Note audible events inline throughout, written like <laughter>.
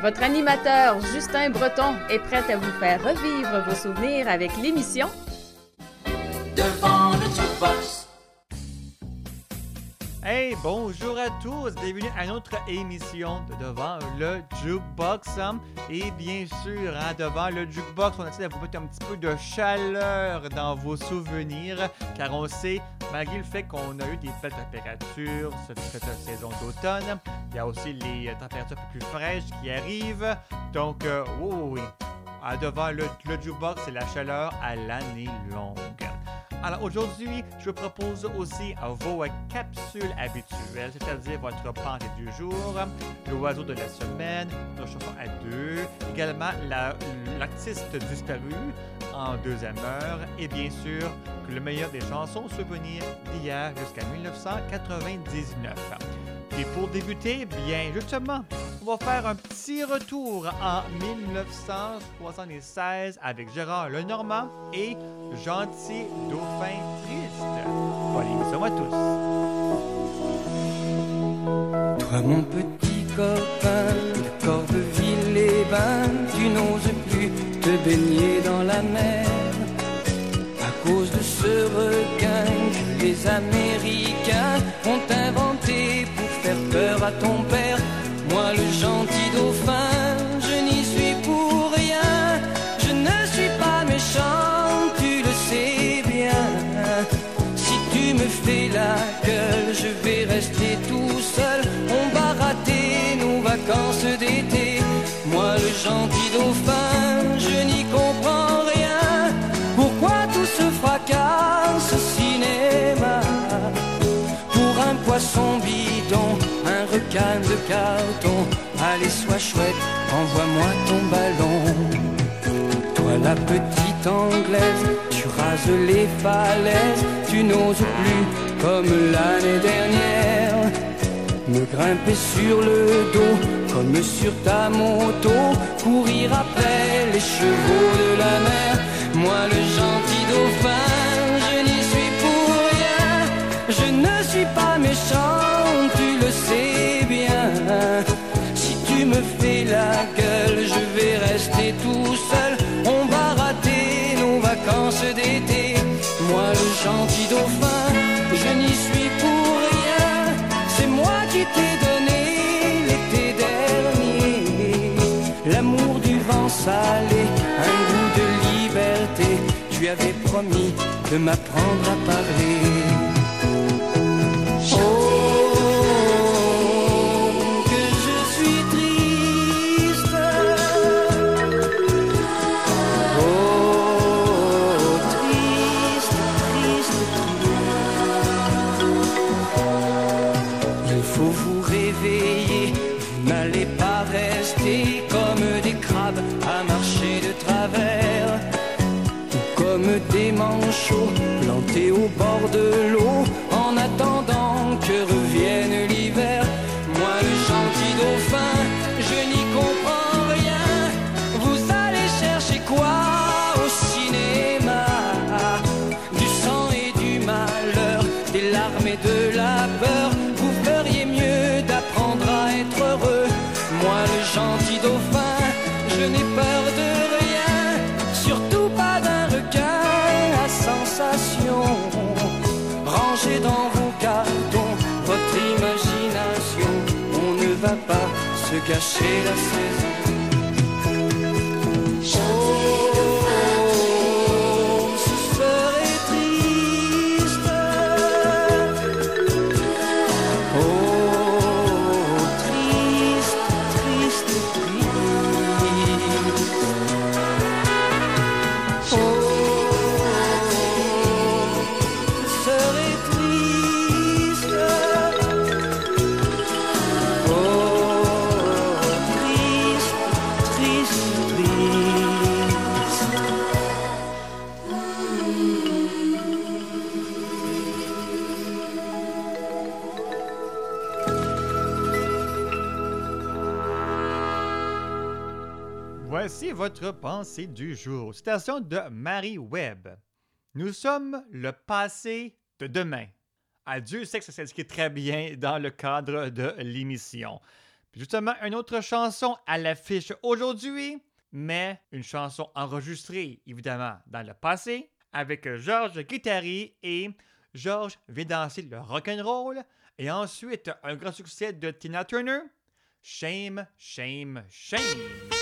Votre animateur Justin Breton est prêt à vous faire revivre vos souvenirs avec l'émission Devant le. Hey, bonjour à tous, bienvenue à notre émission de Devant le Jukebox. Et bien sûr, hein, devant le Jukebox, on essaie de vous mettre un petit peu de chaleur dans vos souvenirs, car on sait, malgré le fait qu'on a eu des belles températures cette, saison d'automne, il y a aussi les températures plus fraîches qui arrivent. Donc, euh, oui, oui, Ah, devant le, le Jukebox, c'est la chaleur à l'année longue. Alors aujourd'hui, je vous propose aussi vos capsules habituelles, c'est-à-dire votre pensée du jour, l'oiseau de la semaine, notre chanson à deux, également la- l'artiste disparu en deuxième heure et bien sûr le meilleur des chansons souvenirs d'hier jusqu'à 1999. Et pour débuter, bien justement, on va faire un petit retour en 1976 avec Gérard Lenormand et Gentil Dauphin Triste. Bonne émission à tous. Toi mon petit copain de Corbeuville-les-Bains, tu n'oses plus te baigner dans la mer à cause de ce requin que les Américains ont inventé peur à ton père. Moi le gentil dauphin, je n'y suis pour rien, je ne suis pas méchant, tu le sais bien. Si tu me fais la gueule, je vais rester tout seul. On va rater nos vacances d'été. Moi, le gentil dauphin, de carton. Allez, sois chouette, envoie-moi ton ballon. Toi la petite anglaise, tu rases les falaises, tu n'oses plus comme l'année dernière. Me grimper sur le dos comme sur ta moto, courir après les chevaux de la mer. Moi le gentil dauphin, je n'y suis pour rien, je ne suis pas méchant, me fais la gueule, je vais rester tout seul. On va rater nos vacances d'été. Moi, le gentil dauphin, je n'y suis pour rien. C'est moi qui t'ai donné l'été dernier l'amour du vent salé, un goût de liberté. Tu avais promis de m'apprendre à parler. Du jour. Citation de Marie Webb. Nous sommes le passé de demain. À Dieu sait que ça s'indique très bien dans le cadre de l'émission. justement, une autre chanson à l'affiche aujourd'hui, mais une chanson enregistrée évidemment dans le passé avec Georges Guittari et Georges danser le rock'n'roll et ensuite un grand succès de Tina Turner, Shame, Shame, Shame.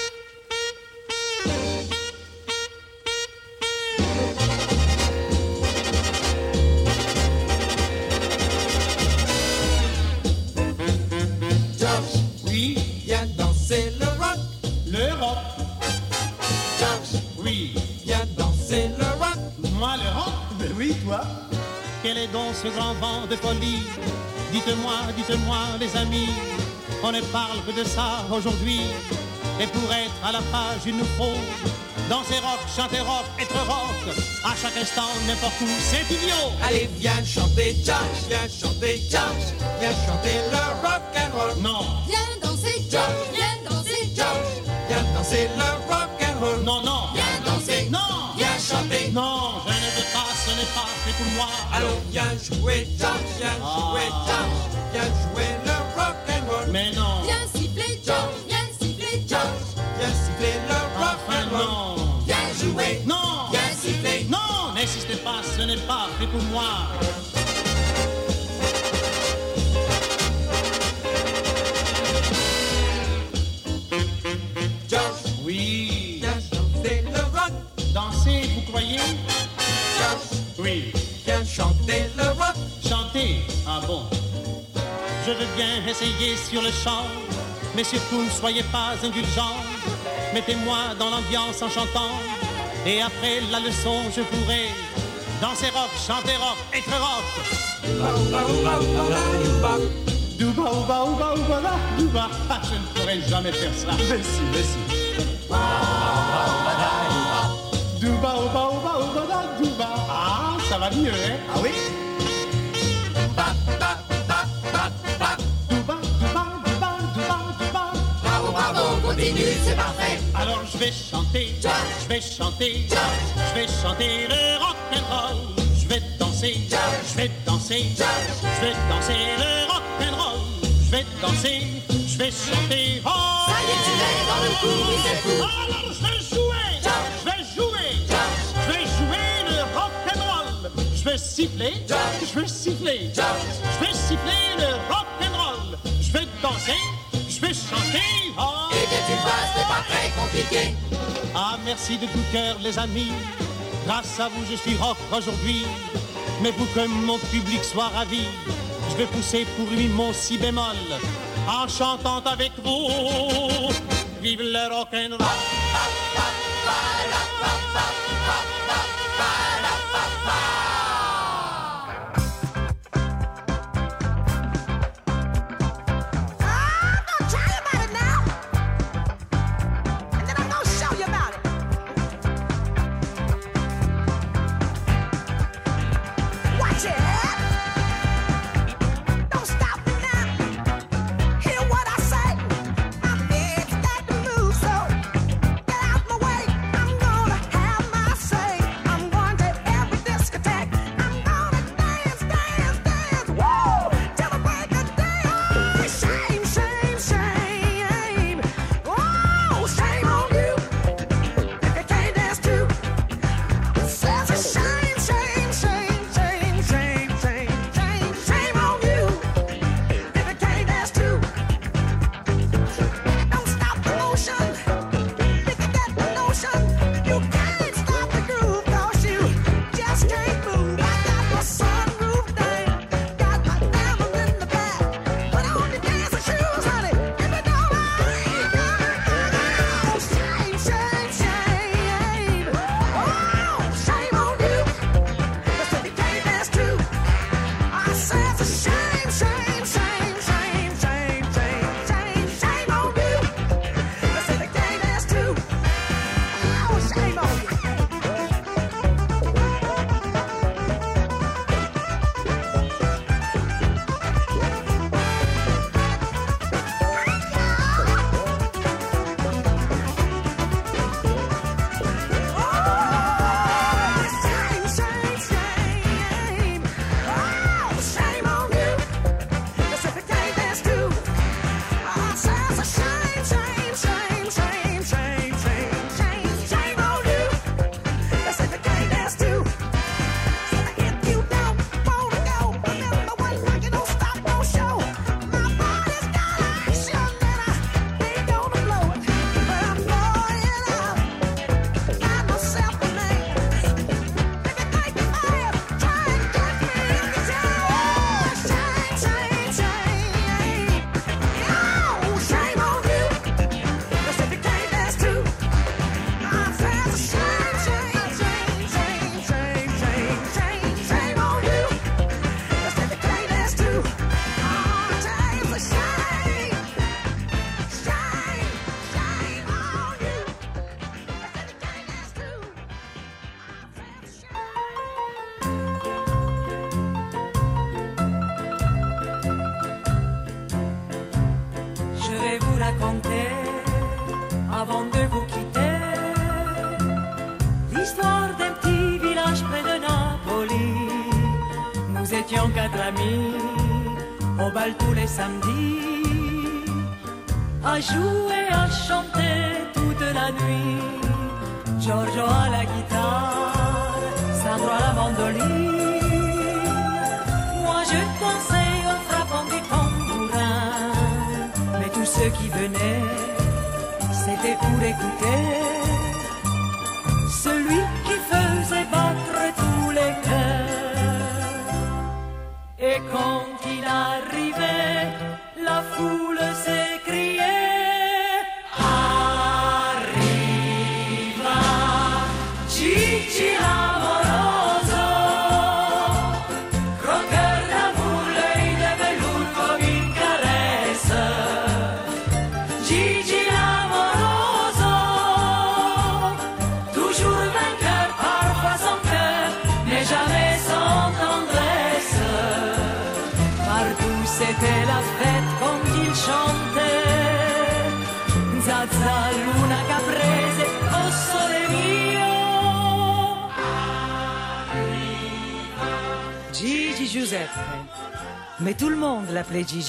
Quel est donc ce grand vent de folie? Dites-moi, dites-moi les amis, on ne parle que de ça aujourd'hui. Et pour être à la page, il nous faut danser rock, chanter rock, être rock. À chaque instant, n'importe où, c'est idiot. Allez, viens chanter jazz, viens chanter jazz, viens chanter le rock and roll. Non. Viens danser jazz, viens danser jazz, viens danser le rock and roll. Non, non. Viens danser. Non. Viens chanter. Non, je ne veux pas, ce n'est pas fait pour moi. Allons, viens jouer jazz, viens jouer jazz, viens jouer le rock and roll. Mais non. Pour moi. Jazz, Oui. chanter le rock. Danser, vous croyez? Jazz, Oui. viens chanter le rock. Chanter Ah bon Je veux bien essayer sur le chant, mais surtout ne soyez pas indulgents. Mettez-moi dans l'ambiance en chantant, et après la leçon, je pourrai danser rock, chanter rock, être rock. Douba, ouba, douba. Ah, je ne pourrai jamais faire ça. Mais si, mais si. Douba, douba. Ah, ça va mieux, hein Ah oui continue, c'est parfait. Alors je vais chanter, je vais chanter, je vais chanter le rock and roll. Je vais danser, je vais danser, je vais danser le rock and roll. Je vais danser, je vais chanter. Oh, Ça y est, tu es dans le coup, oui, c'est fou. alors je vais jouer, je vais jouer, je vais jouer le rock and roll. Je vais siffler, je vais siffler, je vais siffler le rock and roll. Je vais danser, je vais chanter. Oh. C'est pas très compliqué. Ah, merci de tout cœur, les amis. Grâce à vous, je suis rock aujourd'hui. Mais pour que mon public soit ravi, je vais pousser pour lui mon si bémol en chantant avec vous. Vive le rock and roll. I'm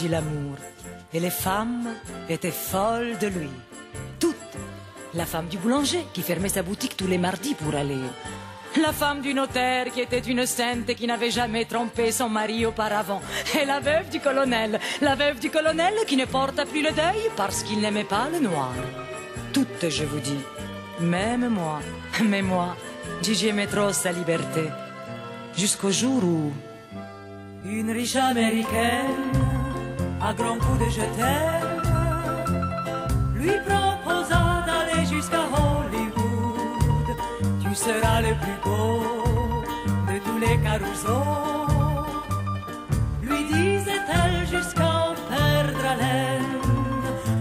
l'amour. Et les femmes étaient folles de lui. Toutes. La femme du boulanger qui fermait sa boutique tous les mardis pour aller. La femme du notaire qui était une sainte et qui n'avait jamais trompé son mari auparavant. Et la veuve du colonel. La veuve du colonel qui ne porta plus le deuil parce qu'il n'aimait pas le noir. Toutes, je vous dis. Même moi. Mais moi, Gigi aimait trop sa liberté. Jusqu'au jour où une riche américaine, à grands coups de je lui proposa d'aller jusqu'à Hollywood. Tu seras le plus beau de tous les carousaux. Lui disait-elle jusqu'à en perdre haleine.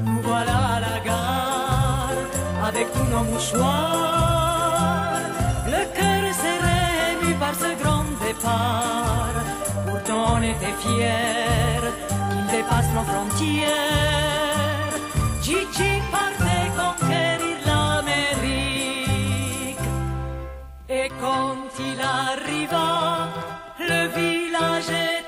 Nous voilà à la gare avec tous nos mouchoirs. Le cœur serré, par ce grand départ. Pourtant on était fiers dépasse nos frontières. Gigi partait conquérir l'Amérique. Et quand il arriva, le village était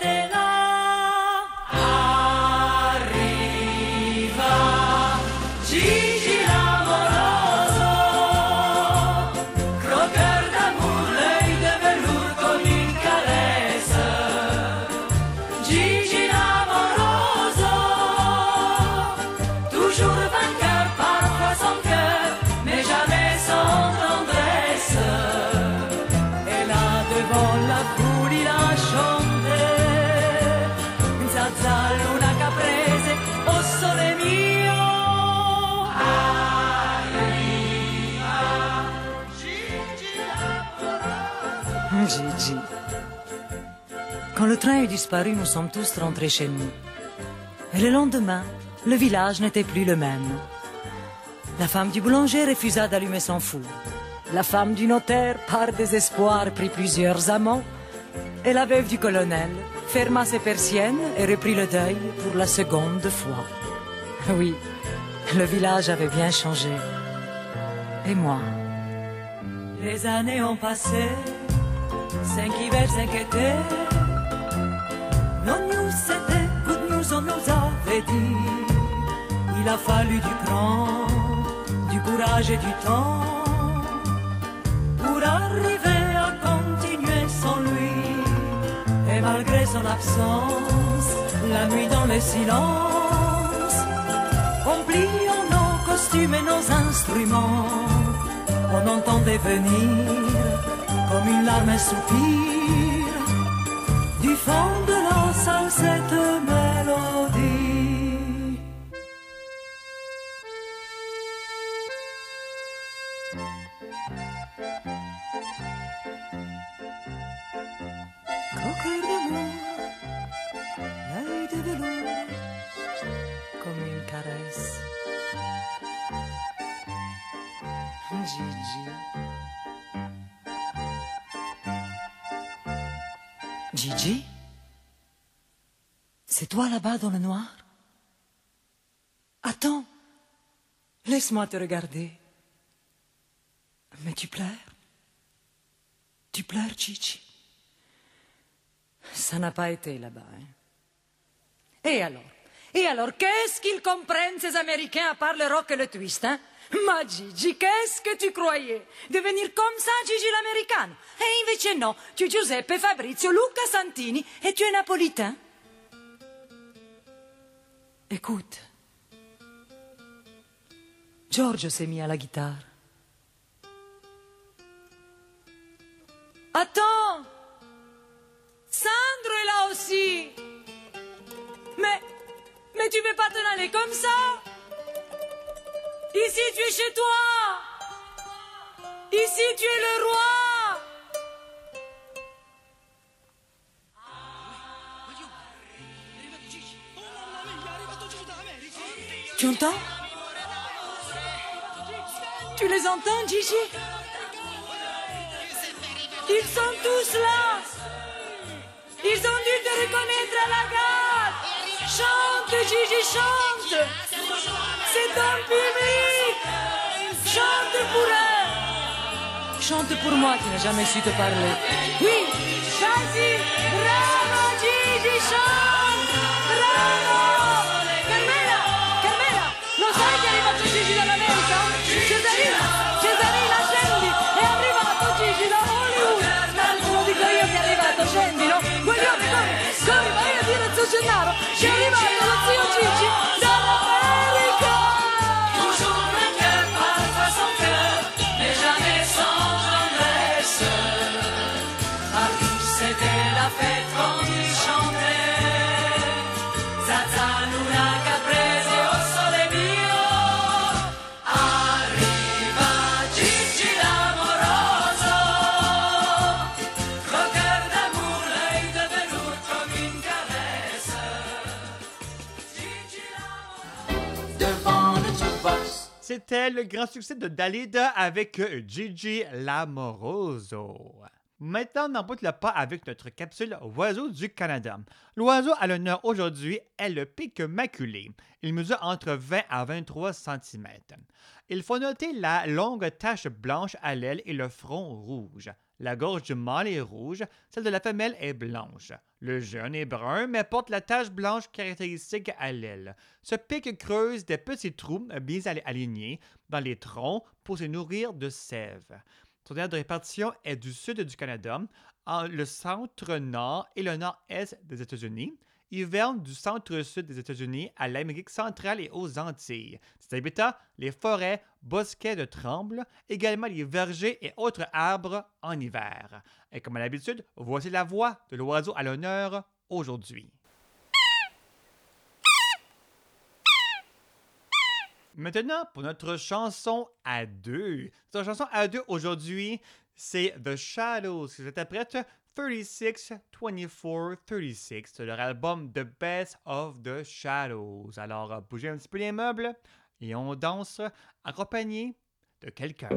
train eut disparu, nous sommes tous rentrés chez nous. Et le lendemain, le village n'était plus le même. La femme du boulanger refusa d'allumer son four. La femme du notaire, par désespoir, prit plusieurs amants. Et la veuve du colonel ferma ses persiennes et reprit le deuil pour la seconde fois. <laughs> Oui, le village avait bien changé. Et moi Les années ont passé, cinq hivers, cinq étés. Non news, c'était good news, on nous avait dit. Il a fallu du cran, du courage et du temps pour arriver à continuer sans lui. Et malgré son absence, la nuit dans le silence, en pliant nos costumes et nos instruments, on entendait venir comme une larme un soupir du fond de la salle cette Toi là-bas dans le noir? Attends, Laisse-moi te regarder. Mais tu pleures? Tu pleures, Gigi Ça n'a pas été là-bas. Hein? Et alors? Et alors, qu'est-ce qu'ils comprennent, ces Américains, à part le rock et le twist hein? Ma Gigi, qu'est-ce que tu croyais? Devenir comme ça, Gigi l'americano E invece no, tu es Giuseppe, Fabrizio, Luca Santini et tu es napolitain? Écoute, Giorgio s'est mis à la guitare. Attends. Sandro est là aussi. Mais, mais tu veux pas t'en aller comme ça? Ici tu es chez toi. Ici tu es le roi Tu entends Tu les entends, Gigi Ils sont tous là Ils ont dû te reconnaître à la gare Chante, Gigi, chante C'est ton public Chante pour eux Chante pour moi qui n'ai jamais su te parler. Oui, vas-y, Gennaro che è arrivato lo zio Gigi Toujours cœur sans cœur, mais jamais sans c'était la fête quand C'était le grand succès de Dalida avec euh, Gigi Lamoroso. Maintenant, n'emboute le pas avec notre capsule Oiseau du Canada. L'oiseau à l'honneur aujourd'hui est le pic maculé. Il mesure entre 20 à 23 cm. Il faut noter la longue tache blanche à l'aile et le front rouge. La gorge du mâle est rouge, celle de la femelle est blanche. Le jeune est brun, mais porte la tache blanche caractéristique à l'aile. Ce pic creuse des petits trous bien ali- alignés dans les troncs pour se nourrir de sève. Son aire de répartition est du sud du Canada, le centre-nord et le nord-est des États-Unis. Hiverne du centre-sud des États-Unis à l'Amérique centrale et aux Antilles. Ses habitats, les forêts, bosquets de trembles, également les vergers et autres arbres en hiver. Et comme à l'habitude, voici la voix de l'oiseau à l'honneur aujourd'hui. Maintenant, pour notre chanson à deux. Notre chanson à deux aujourd'hui, c'est The Shadows qui s'interprète 36 24 36 de leur album The Best of the Shadows. Alors, euh, bougez un petit peu les meubles et on danse accompagné de quelqu'un.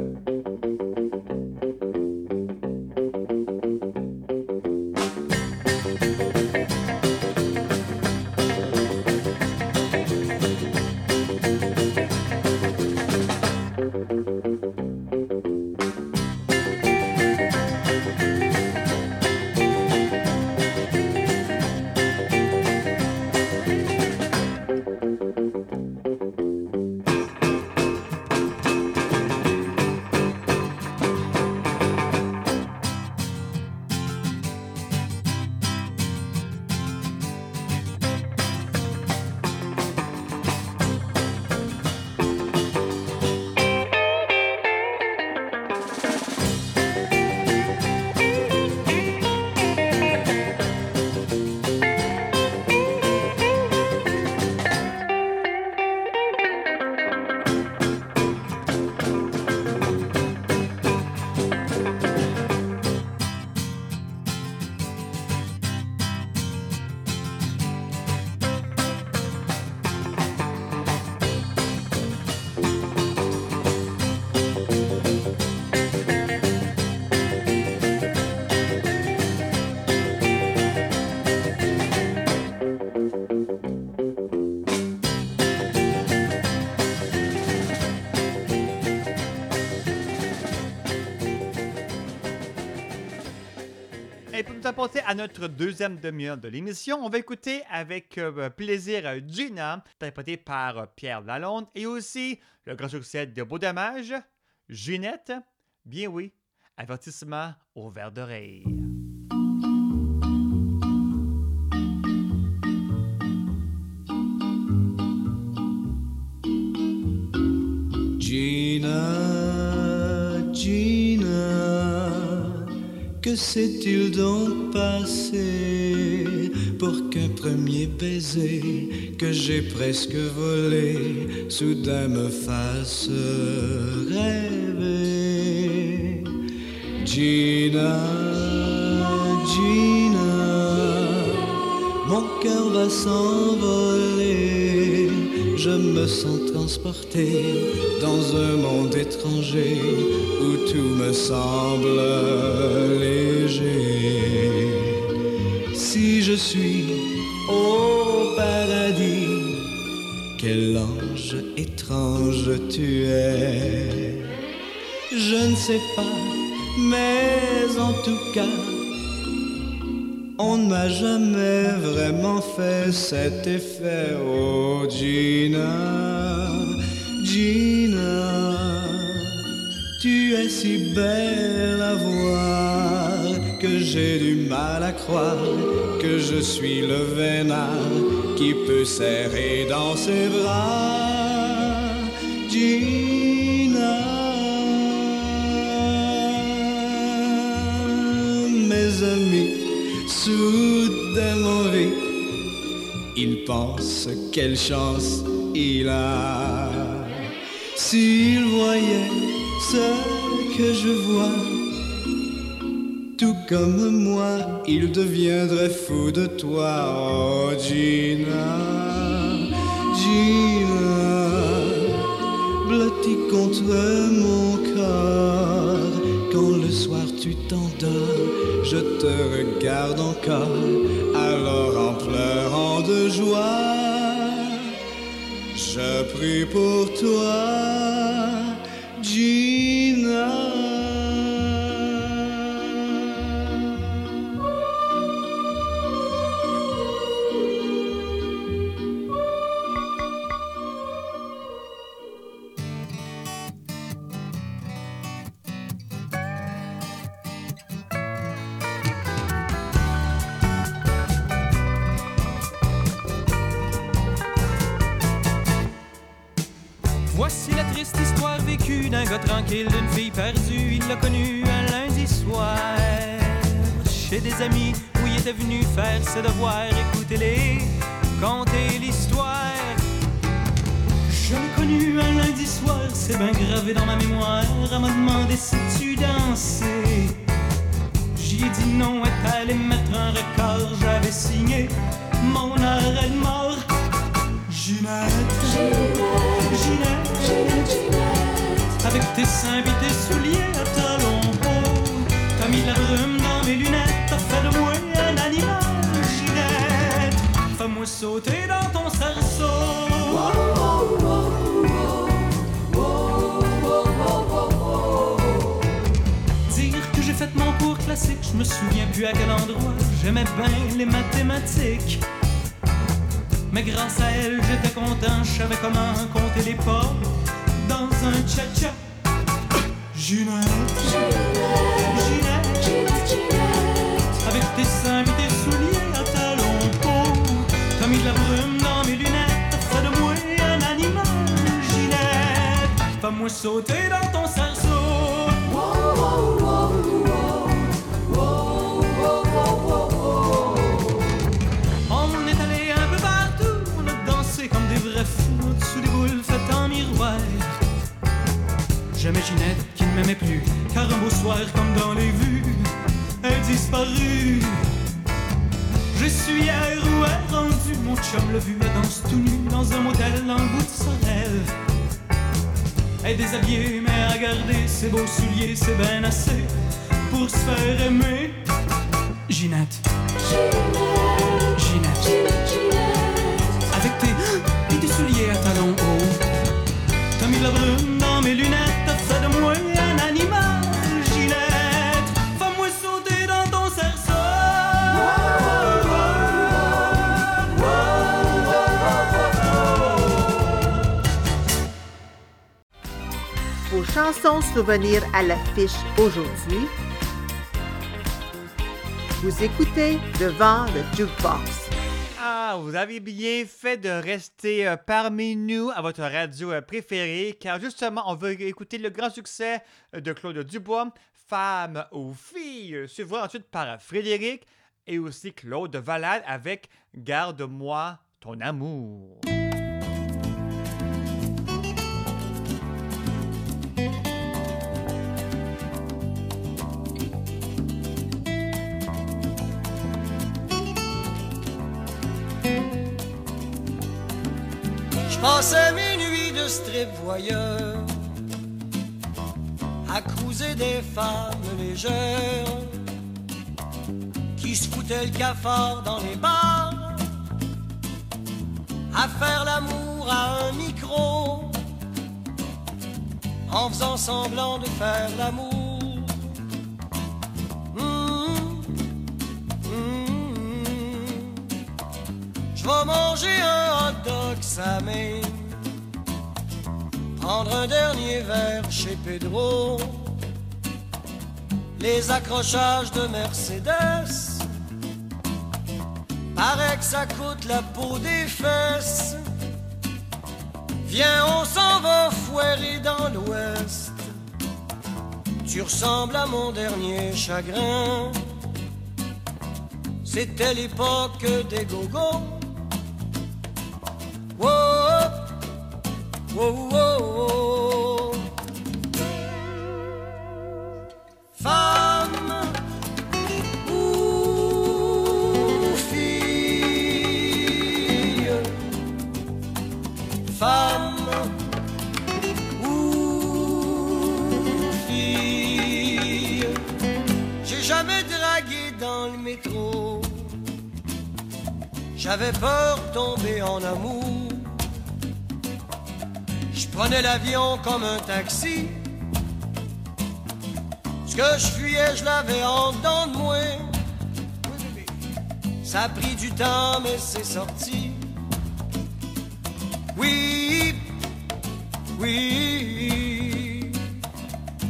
Va passer à notre deuxième demi-heure de l'émission. On va écouter avec euh, plaisir euh, Gina, interprétée par euh, Pierre Lalonde, et aussi le grand succès de Beau Dommage, Ginette. Bien oui, avertissement au verre d'oreille. Que s'est-il donc passé pour qu'un premier baiser que j'ai presque volé soudain me fasse rêver? Gina, Gina, mon cœur va s'envoler. Je me sens transporté dans un monde étranger où tout me semble léger. Si je suis au paradis, quel ange étrange tu es. Je ne sais pas, mais en tout cas, on ne m'a jamais vraiment fait cet effet. Oh Gina, Gina, tu es si belle à voir que j'ai du mal à croire que je suis le vénard qui peut serrer dans ses bras. Gina, soudain m'envie. Il pense quelle chance il a. S'il voyait ce que je vois, tout comme moi, il deviendrait fou de toi. Oh Gina, Gina, blotti contre mon corps. Quand le soir tu t'endors, je te regarde encore, alors en pleurant de joie, je prie pour toi. Où il était venu faire ses devoirs, écoutez-les, conter l'histoire. Je l'ai connu un lundi soir, c'est bien gravé dans ma mémoire. Elle m'a demandé si tu dansais. J'y ai dit non, est allé mettre un record. J'avais signé mon arrêt de mort. Ginette, Ginette, avec tes seins et tes souliers à talons hauts, t'as mis la brume dans mes lunettes, animal, Ginette. Fais-moi sauter dans ton cerceau. Dire que j'ai fait mon cours classique, je me souviens plus à quel endroit. J'aimais bien les mathématiques. Mais grâce à elle, j'étais content, je savais comment compter les pas dans un cha-cha. Ginette, Ginette, avec tes seins et tes souliers sauter dans ton cerceau. On est allé un peu partout, on a dansé comme des vrais fous, sous des boules faites en miroir. J'aimais Ginette qui ne m'aimait plus, car un beau soir comme dans les vues, elle disparut. Je suis à où rendu, mon chum l'a vu, elle danse tout nu dans un motel dans le bout de Sorel. Elle est déshabillée, mais à garder ses beaux souliers, c'est bien assez pour se faire aimer. Ginette, Ginette, avec tes, tes souliers à talons hauts. T'as mis la brume dans mes lunettes, t'as fait de moi un animal, chansons souvenirs à l'affiche aujourd'hui. Vous écoutez devant le jukebox. Ah, vous avez bien fait de rester euh, parmi nous à votre radio euh, préférée, car justement, on veut écouter le grand succès euh, de Claude Dubois, Femme ou Fille, suivi ensuite par Frédéric et aussi Claude Valade avec Garde-moi ton amour. Passais mes nuits de strip voyeur à cruiser des femmes légères qui se le cafard dans les bars, à faire l'amour à un micro en faisant semblant de faire l'amour. Je vais manger un hot dog samé, prendre un dernier verre chez Pedro, les accrochages de Mercedes. Paraît que ça coûte la peau des fesses. Viens, on s'en va foirer dans l'ouest. Tu ressembles à mon dernier chagrin. C'était l'époque des gogos. J'avais peur tomber en amour. Prenais l'avion comme un taxi. Ce que je fuyais, je l'avais en dedans de moi. Ça a pris du temps, mais c'est sorti. Oui, oui.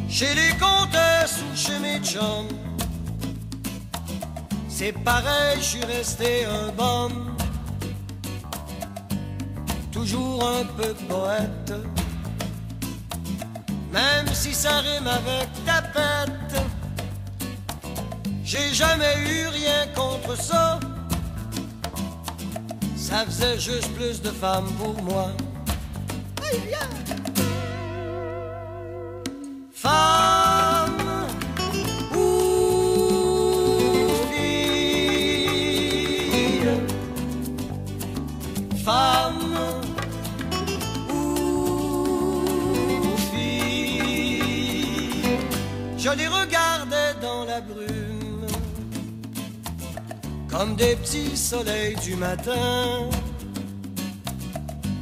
Chez les comtesses ou chez mes chums. C'est pareil, je suis resté un bum. Toujours un peu poète. Même si ça rime avec tapette. J'ai jamais eu rien contre ça. Ça faisait juste plus de femmes pour moi. Comme des petits soleils du matin.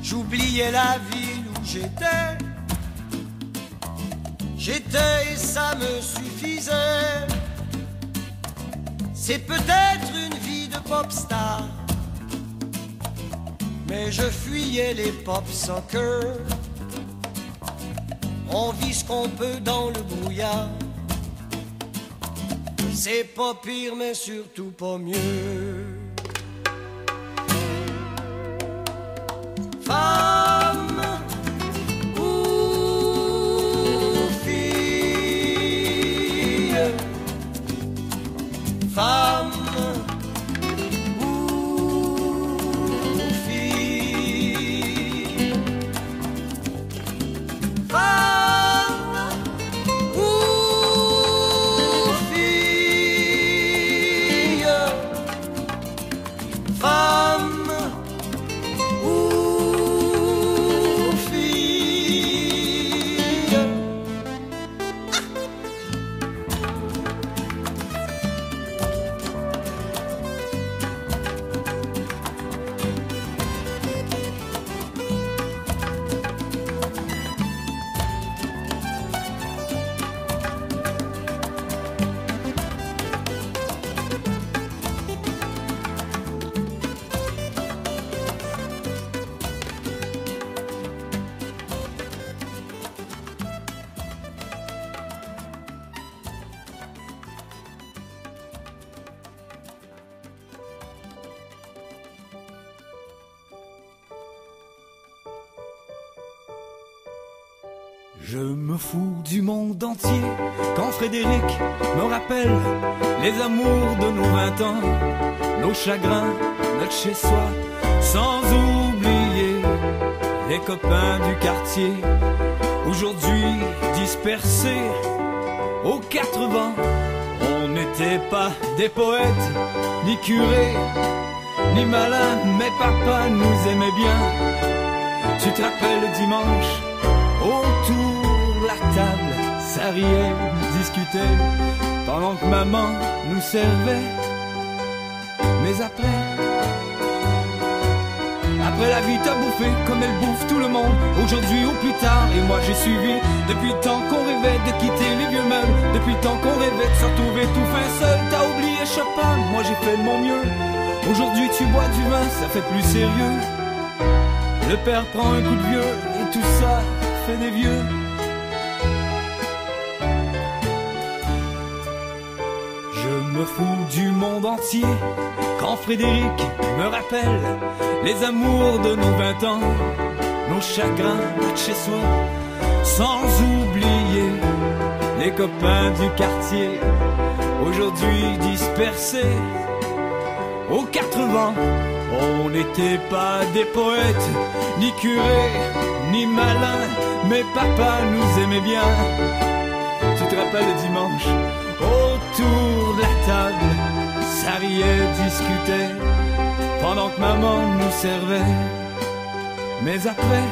J'oubliais la ville où j'étais. J'étais et ça me suffisait. C'est peut-être une vie de pop star. Mais je fuyais les pop soccer. On vit ce qu'on peut dans le brouillard. C'est pas pire, mais surtout pas mieux. Nos chagrins, notre chez-soi, sans oublier les copains du quartier, aujourd'hui dispersés aux quatre vents. On n'était pas des poètes, ni curés, ni malins, mais papa nous aimait bien. Tu te rappelles le dimanche, autour de la table, ça riait, discutait, pendant que maman nous servait. Après, après la vie t'a bouffé comme elle bouffe tout le monde, aujourd'hui ou plus tard, et moi j'ai suivi, depuis le temps qu'on rêvait de quitter les vieux meubles, depuis le temps qu'on rêvait de se retrouver tout fin seul, t'as oublié Chopin, moi j'ai fait de mon mieux. Aujourd'hui tu bois du vin, ça fait plus sérieux. Le père prend un coup de vieux et tout ça fait des vieux. Je me fous du monde entier quand Frédéric me rappelle les amours de nos vingt ans, nos chagrins de chez soi, sans oublier les copains du quartier, aujourd'hui dispersés aux quatre vents. On n'était pas des poètes, ni curés, ni malins, mais papa nous aimait bien. Tu te rappelles le dimanche, autour de la table, ça riait, discutait, pendant que maman nous servait. Mais après,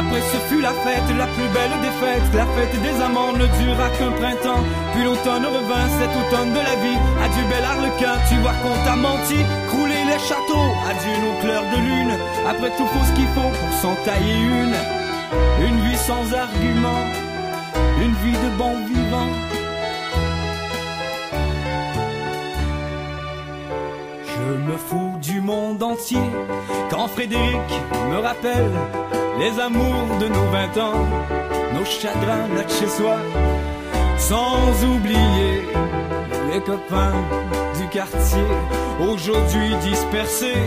après ce fut la fête, la plus belle des fêtes, la fête des amants ne dura qu'un printemps, puis l'automne revint, cet automne de la vie, adieu bel arlequin, tu vois qu'on t'a menti, crouler les châteaux, adieu nos clairs de lune, après tout faut ce qu'il faut pour s'en tailler une, une vie sans argument, une vie de bon vivant. Me fous du monde entier quand Frédéric me rappelle les amours de nos vingt ans, nos chagrins, notre chez-soi, sans oublier les copains du quartier, aujourd'hui dispersés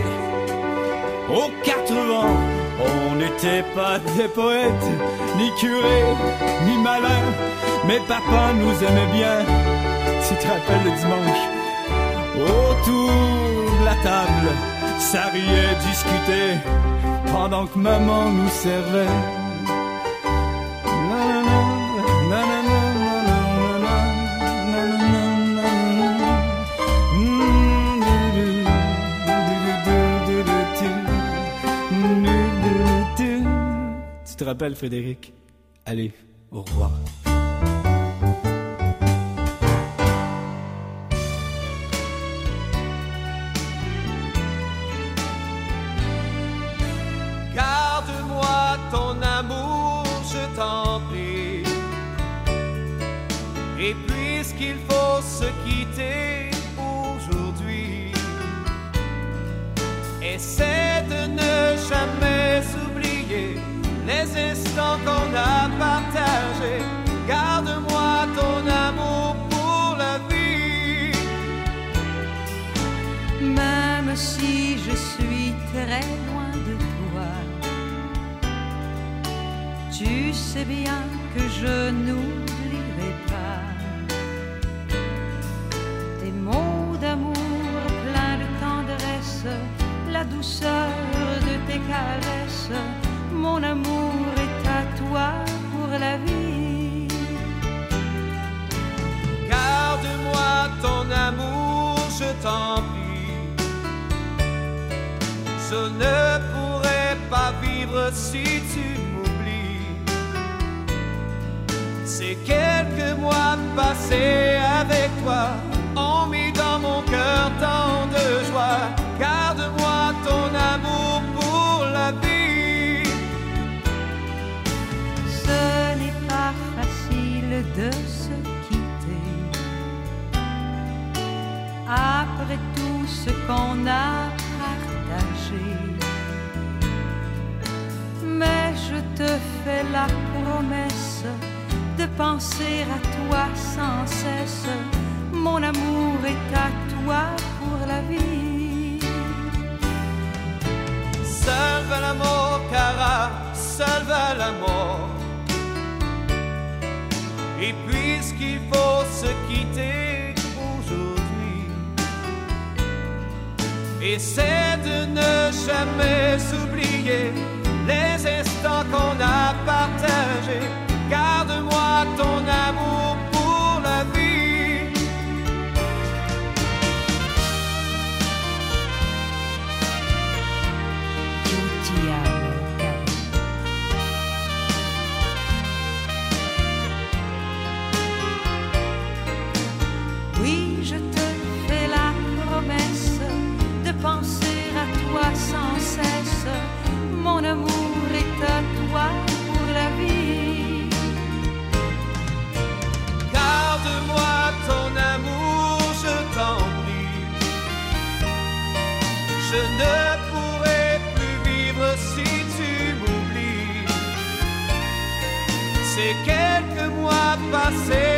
aux quatre vents. On n'était pas des poètes, ni curés, ni malins, mais papa nous aimait bien. Tu te rappelles le dimanche, autour de table, ça riait, discutait, pendant que maman nous servait. Tu te rappelles, Frédéric Allez, au revoir. Puisqu'il faut se quitter aujourd'hui, essaie de ne jamais oublier les instants qu'on a partagés. Garde-moi ton amour pour la vie. Même si je suis très loin de toi, tu sais bien que je n'oublierai Je ne pourrais pas vivre si tu m'oublies. Ces quelques mois passés avec toi ont mis dans mon cœur tant de joie. Garde-moi ton amour pour la vie. Ce n'est pas facile de se quitter. Après tout ce qu'on a la promesse de penser à toi sans cesse. Mon amour est à toi pour la vie. Salve l'amour, cara, salve l'amour. Et puisqu'il faut se quitter aujourd'hui, essaie de ne jamais s'oublier les instants qu'on a partagés. Garde-moi ton amour. passei.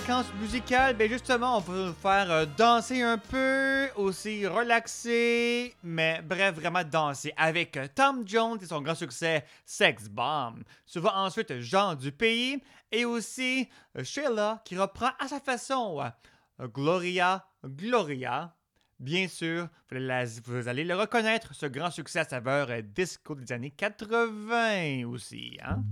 séquence musicale, ben justement, on va vous faire euh, danser un peu, aussi relaxer, mais bref, vraiment danser avec euh, Tom Jones et son grand succès Sex Bomb. Souvent ensuite Jean du Pays et aussi euh, Sheila qui reprend à sa façon Gloria, Gloria. Bien sûr, vous allez le reconnaître, ce grand succès à saveur disco des années 80 aussi. Hein?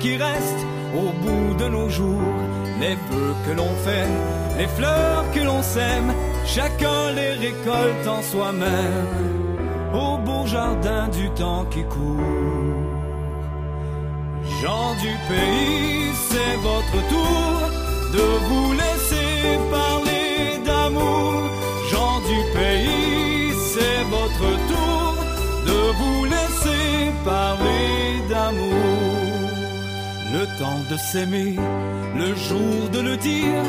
Qui reste au bout de nos jours. Les vœux que l'on fait, les fleurs que l'on sème, chacun les récolte en soi-même. Au beau jardin du temps qui court. Gens du pays, c'est votre tour de vous laisser parler d'amour. Gens du pays, c'est votre tour de vous laisser parler d'amour. Le temps de s'aimer, le jour de le dire,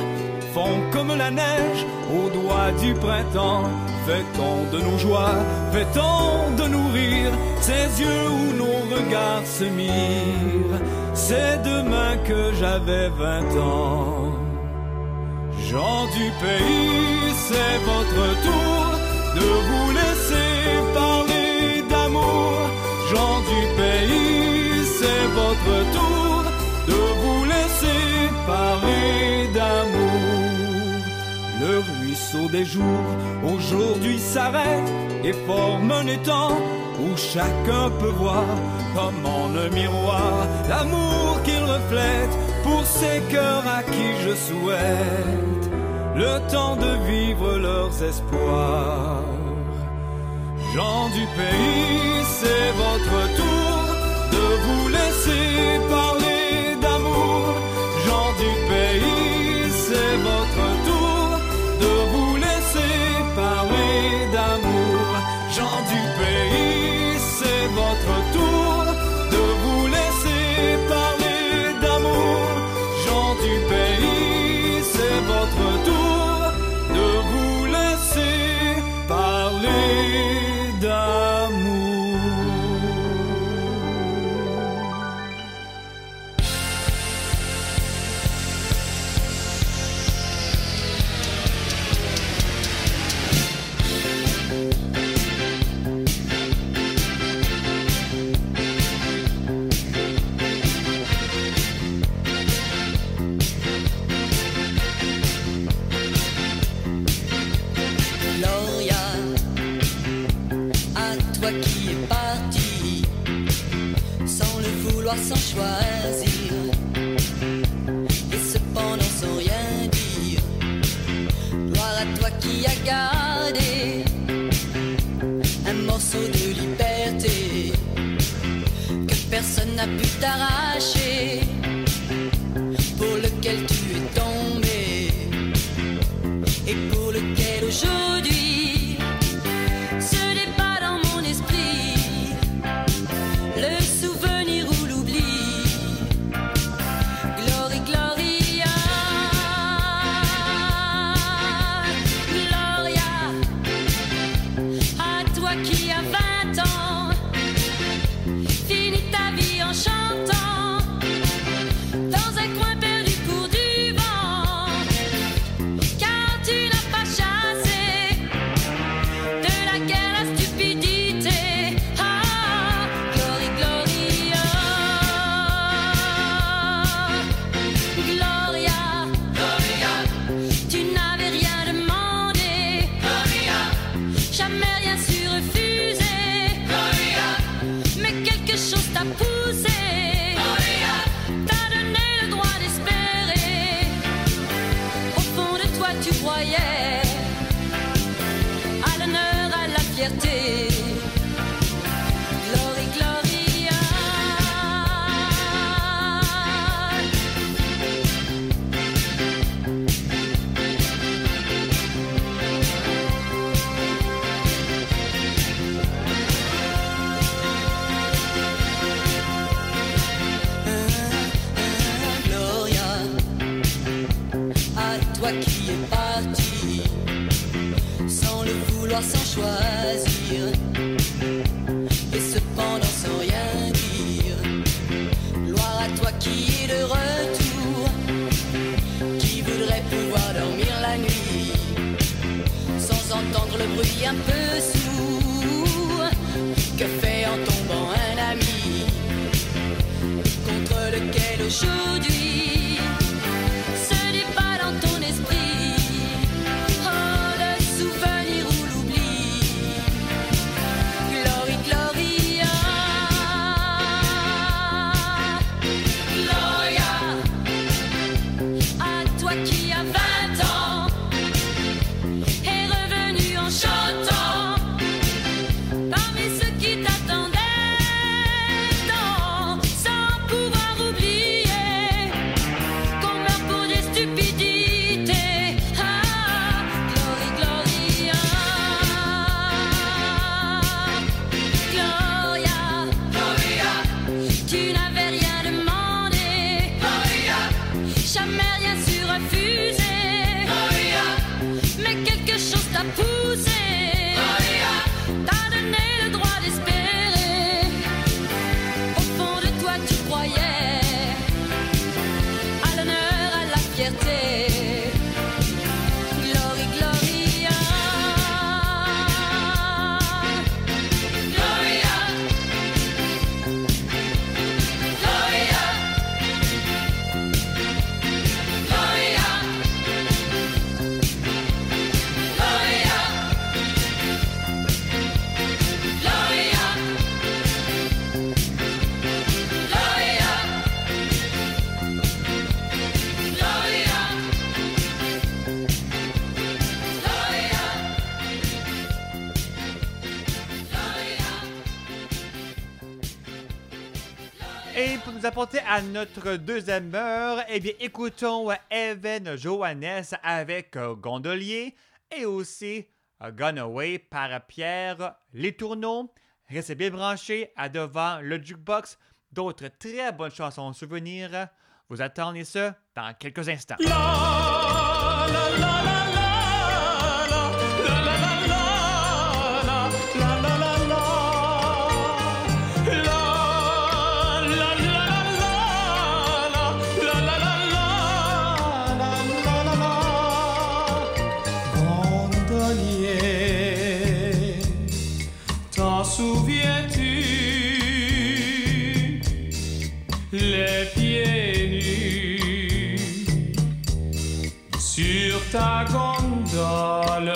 font comme la neige au doigt du printemps. Fait-on de nos joies, fait-on de nous rire, ces yeux où nos regards se mirent. C'est demain que j'avais vingt ans. Gens du pays, c'est votre tour de vous laisser parler d'amour. Gens du pays, c'est votre tour de vous laisser parler d'amour. Le ruisseau des jours aujourd'hui s'arrête et forme un étang où chacun peut voir comme en un miroir l'amour qu'il reflète pour ces cœurs à qui je souhaite le temps de vivre leurs espoirs. Gens du pays, c'est votre tour de vous laisser parler du pays, c'est votre sans choisir, et cependant sans rien dire. Gloire à toi qui as choisir, et cependant sans rien dire. Gloire à toi qui es de retour, qui voudrait pouvoir dormir la nuit, sans entendre le bruit un peu apporter à notre deuxième heure, eh bien, écoutons Evan Johannes avec euh, Gondolier et aussi euh, Gone Away par Pierre Letourneau. Restez bien branchés à devant le jukebox. D'autres très bonnes chansons en souvenir vous attendent et ce, dans quelques instants. Sur ta gondole,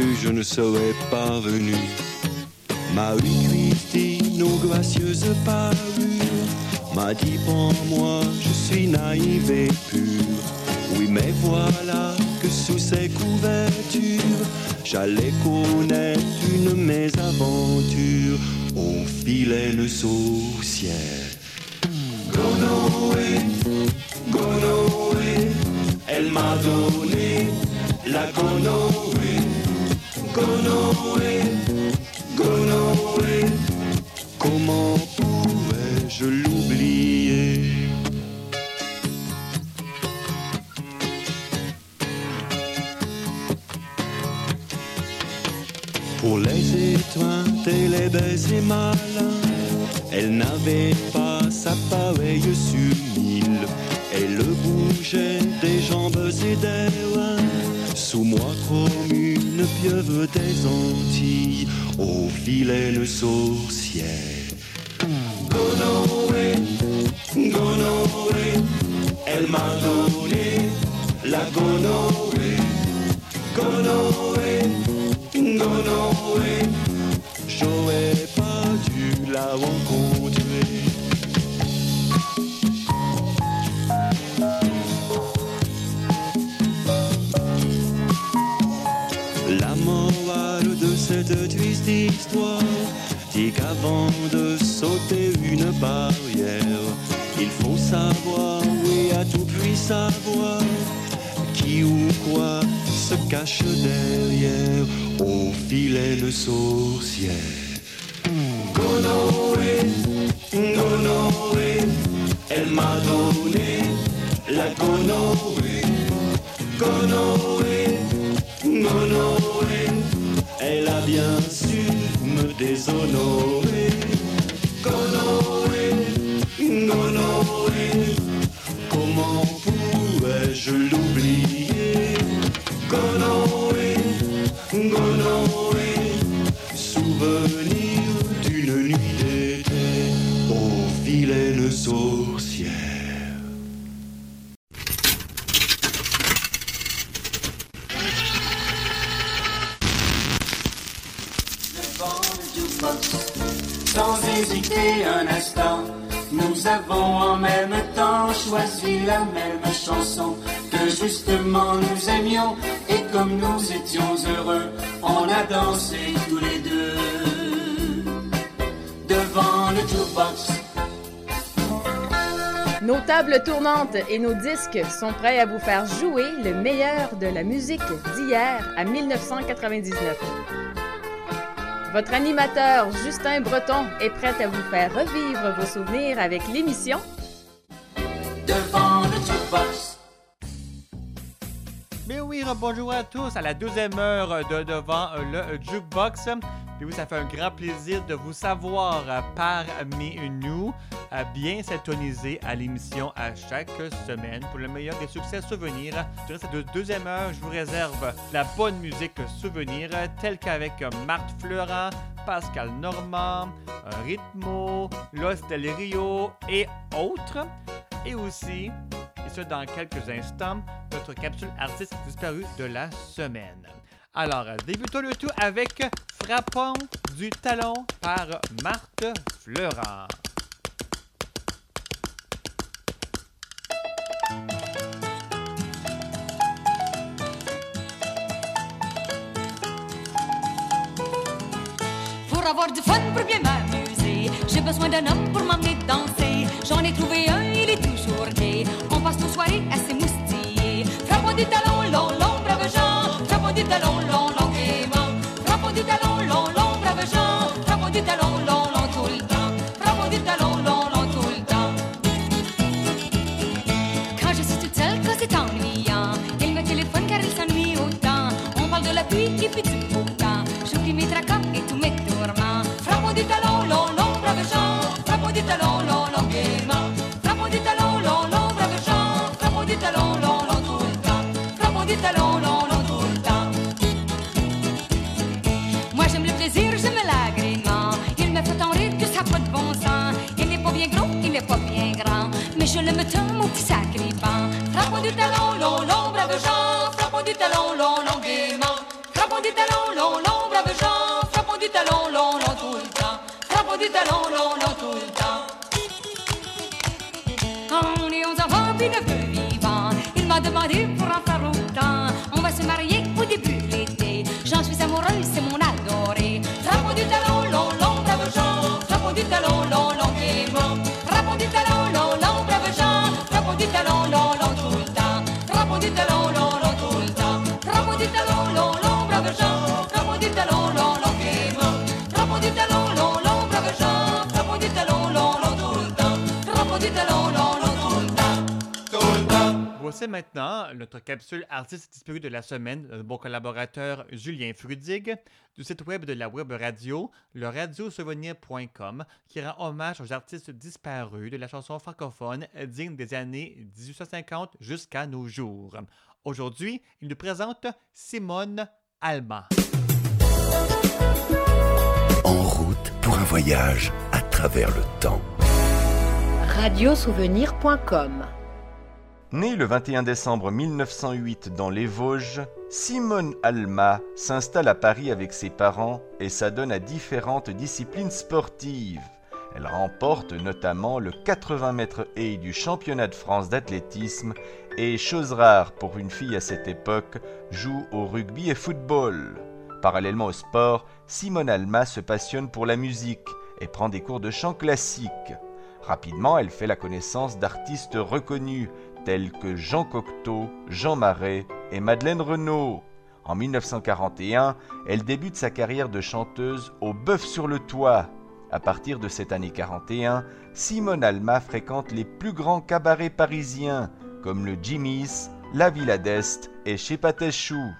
je ne serais pas venu. Marie Christine, aux gracieuses parures, m'a dit pour moi, je suis naïve et pure. Oui, mais voilà que sous ces couvertures, j'allais connaître une mésaventure au filet le saucière. Elle n'avait pas sa pareille sur mille. Elle bougeait des jambes et des reins, sous moi comme une pieuvre des Antilles, au filet le sorcière. Gonoé, gonoé, elle m'a donné la gonoé, gonoé, gonoé. J'aurais pas là. La morale de cette triste histoire dit qu'avant de sauter une barrière, il faut savoir, où oui, à tout prix savoir qui ou quoi se cache derrière. au filet de sorcière. Gonoré, gonoré, elle m'a donné la gonoré, gonoré, gonoré, elle a bien su me déshonorer. Gonoré, gonoré, comment pourrais-je l'oublier? La même chanson que justement nous aimions et comme nous étions heureux, on a dansé tous les deux devant le. Nos tables tournantes et nos disques sont prêts à vous faire jouer le meilleur de la musique d'hier à 1999. Votre animateur Justin Breton est prêt à vous faire revivre vos souvenirs avec l'émission Devant le jukebox. Mais oui, bonjour à tous à la deuxième heure de devant euh, le jukebox. Puis oui, ça fait un grand plaisir de vous savoir euh, parmi nous euh, bien s'intoniser à l'émission à chaque semaine pour le meilleur des succès souvenirs. Durant cette deuxième heure, je vous réserve la bonne musique souvenir telle qu'avec Marthe Fleurant, Pascal Normand, Ritmo, Los Del Rio et autres. Et aussi, et ce dans quelques instants, notre capsule artiste disparue de la semaine. Alors, débutons le tout avec Frappant du talon par Marthe Fleurant. Pour avoir du fun, pour bien m'amuser, j'ai besoin d'un homme pour m'emmener danser. J'en ai trouvé un, il est toujours gay. On passe nos soirées à s'émoustiller. Frappons du talon, long, long, brave Jean. Frappons du talon, long, long, gaiement. Frappons du talon, long, long, brave Jean. Frappons du talon, long, long, je l'aime tant, mon petit sacripant. Frappons du talon, long, long, brave Jean. Frappons du talon, long, long, gaiement. Maintenant notre capsule artiste disparu de la semaine, de mon collaborateur Julien Frudig, du site web de la web radio, le radiosouvenir.com, qui rend hommage aux artistes disparus de la chanson francophone digne des années 1850 jusqu'à nos jours. Aujourd'hui, il nous présente Simone Alma. En route pour un voyage à travers le temps. Radiosouvenir.com Née le 21 décembre 1908 dans les Vosges, Simone Alma s'installe à Paris avec ses parents et s'adonne à différentes disciplines sportives. Elle remporte notamment le 80 mètres haies du championnat de France d'athlétisme et, chose rare pour une fille à cette époque, joue au rugby et football. Parallèlement au sport, Simone Alma se passionne pour la musique et prend des cours de chant classique. Rapidement, elle fait la connaissance d'artistes reconnus tels que Jean Cocteau, Jean Marais et Madeleine Renaud. En 1941, elle débute sa carrière de chanteuse au Bœuf sur le Toit. À partir de cette année 41, Simone Alma fréquente les plus grands cabarets parisiens, comme le Jimmy's, la Villa d'Est et chez Patachou.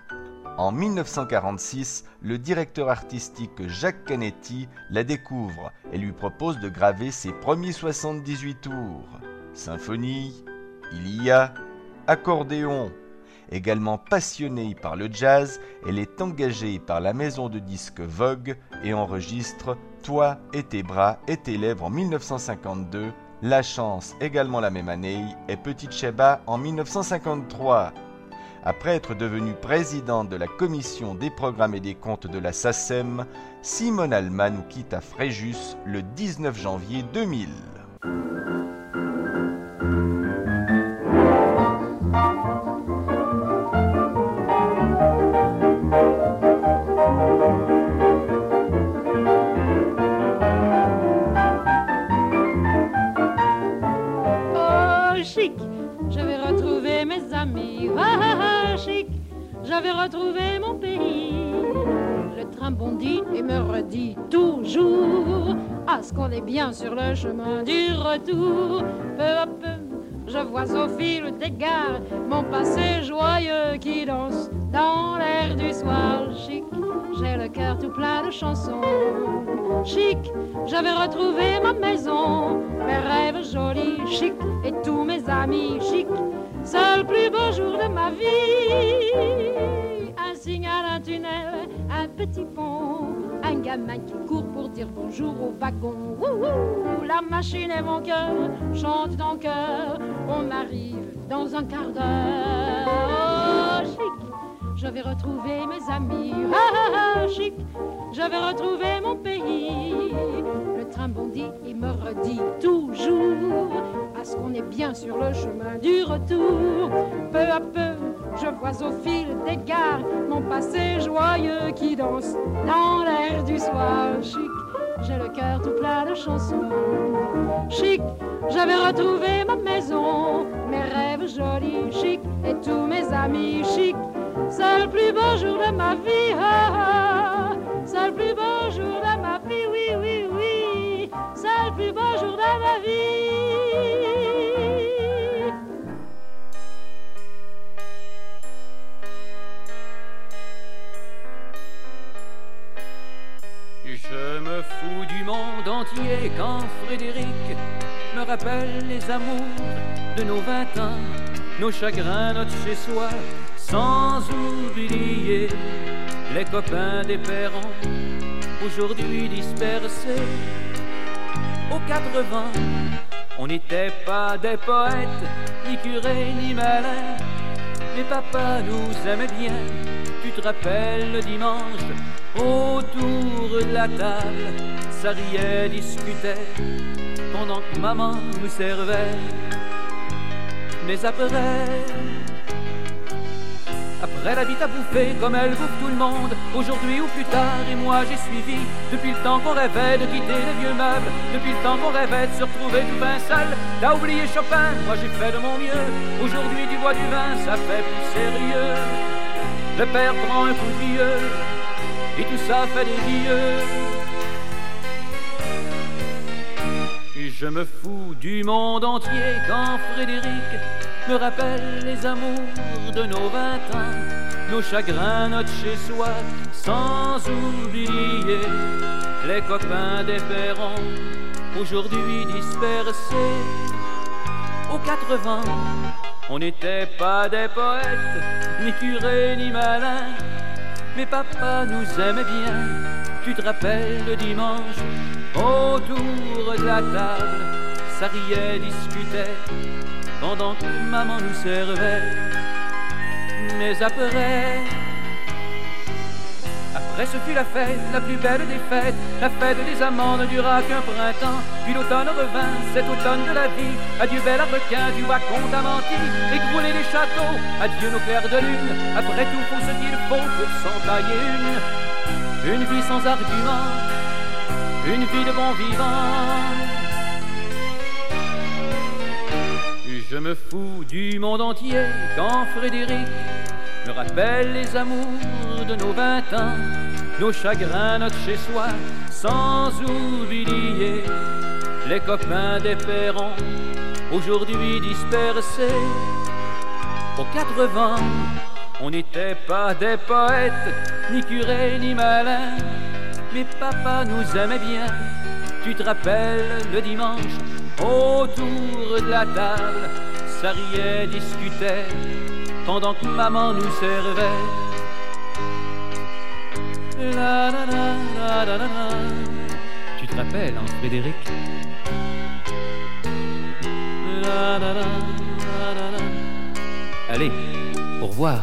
En 1946, le directeur artistique Jacques Canetti la découvre et lui propose de graver ses premiers 78 tours. Symphonie, Ilia, accordéon. Également passionnée par le jazz, elle est engagée par la maison de disques Vogue et enregistre Toi et tes bras et tes lèvres en 1952, La Chance également la même année et Petite Sheba en 1953. Après être devenue présidente de la commission des programmes et des comptes de la SACEM, Simone Alma nous quitte à Fréjus le 19 janvier 2000. Je vais retrouver mon pays. Le train bondit et me redit toujours à ce qu'on est bien sur le chemin du retour. Peu à peu, je vois au fil des gares mon passé joyeux qui danse dans l'air du soir. Chic, j'ai le cœur tout plein de chansons. Chic, je vais retrouver ma maison, mes rêves jolis, chic, et tous mes amis chic. Le plus beau jour de ma vie. Un petit pont, un gamin qui court pour dire bonjour au wagon. Wouhou, la machine et mon cœur chantent en cœur. On arrive dans un quart d'heure. Oh, chic, je vais retrouver mes amis. Chic, je vais retrouver mon pays. Bondit et me redit toujours à ce qu'on est bien sur le chemin du retour. Peu à peu, je vois au fil des gares mon passé joyeux qui danse dans l'air du soir. Chic, j'ai le cœur tout plein de chansons. Chic, je vais retrouver ma maison, mes rêves jolis, chic, et tous mes amis chic. C'est le plus beau jour de ma vie, ah, ah. c'est le plus beau Je me fous du monde entier quand Frédéric me rappelle les amours de nos vingt ans, nos chagrins, notre chez-soi, sans oublier les copains des parents, aujourd'hui dispersés aux quatre vents. On n'était pas des poètes, ni curés, ni malins, mais papa nous aimait bien. Tu te rappelles le dimanche, autour de la table, ça riait, discutait, pendant que maman nous servait. Mais après, la vie à bouffer comme elle bouffe tout le monde, aujourd'hui ou plus tard, et moi j'ai suivi, depuis le temps qu'on rêvait de quitter les vieux meubles, depuis le temps qu'on rêvait de se retrouver tout vin seul, t'as oublié Chopin, moi j'ai fait de mon mieux, aujourd'hui du bois du vin, ça fait plus sérieux. Le père prend un coup de vieux, et tout ça fait des vieux. Je me fous du monde entier quand Frédéric me rappelle les amours de nos vingt ans, nos chagrins, notre chez-soi, sans oublier les copains des parents, aujourd'hui dispersés aux quatre vents. On n'était pas des poètes, ni curés, ni malins, mais papa nous aimait bien. Tu te rappelles le dimanche, autour de la table, ça riait, discutait, pendant que maman nous servait. Mais après, après ce fut la fête, la plus belle des fêtes, la fête des amandes dura qu'un printemps, puis l'automne revint, cet automne de la vie. Adieu bel arlequin du wacon d'Amanti, écrouler les châteaux, adieu nos clairs de lune, après tout faut ce qu'il faut pour s'en tailler une. une vie sans argument, une vie de bon vivant. Je me fous du monde entier quand Frédéric me rappelle les amours de nos vingt ans, nos chagrins, notre chez-soi, sans oublier les copains des perrons, aujourd'hui dispersés aux quatre vents. On n'était pas des poètes, ni curés, ni malins, mais papa nous aimait bien. Tu te rappelles le dimanche, autour de la table, ça riait, discutait, pendant que maman nous servait. La, la, la. Tu te rappelles, hein, Frédéric? Allez, au revoir.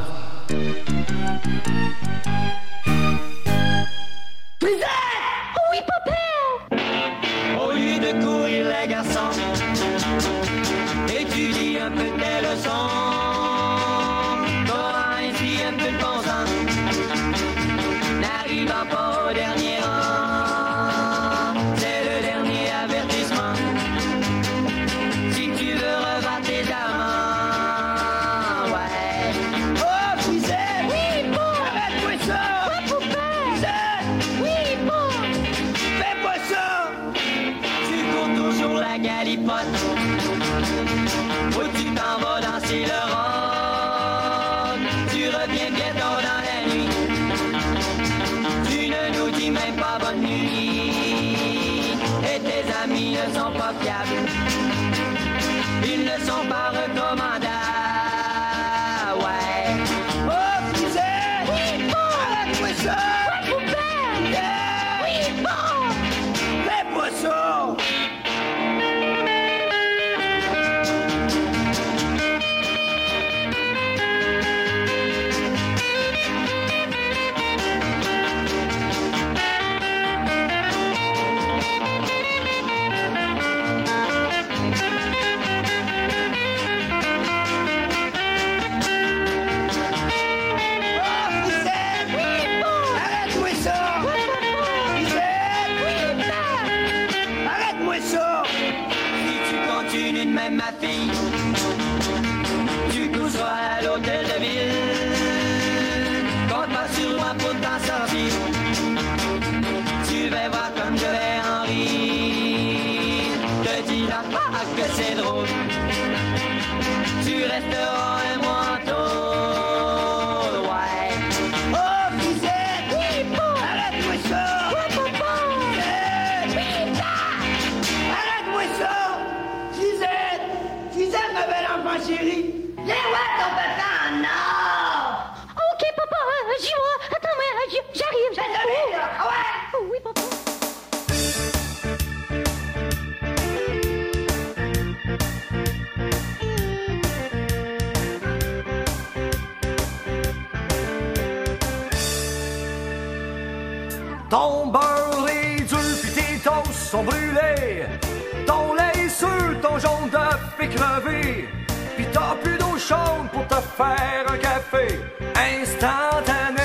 Crevé. Pis t'as plus d'eau chaude pour te faire un café instantané.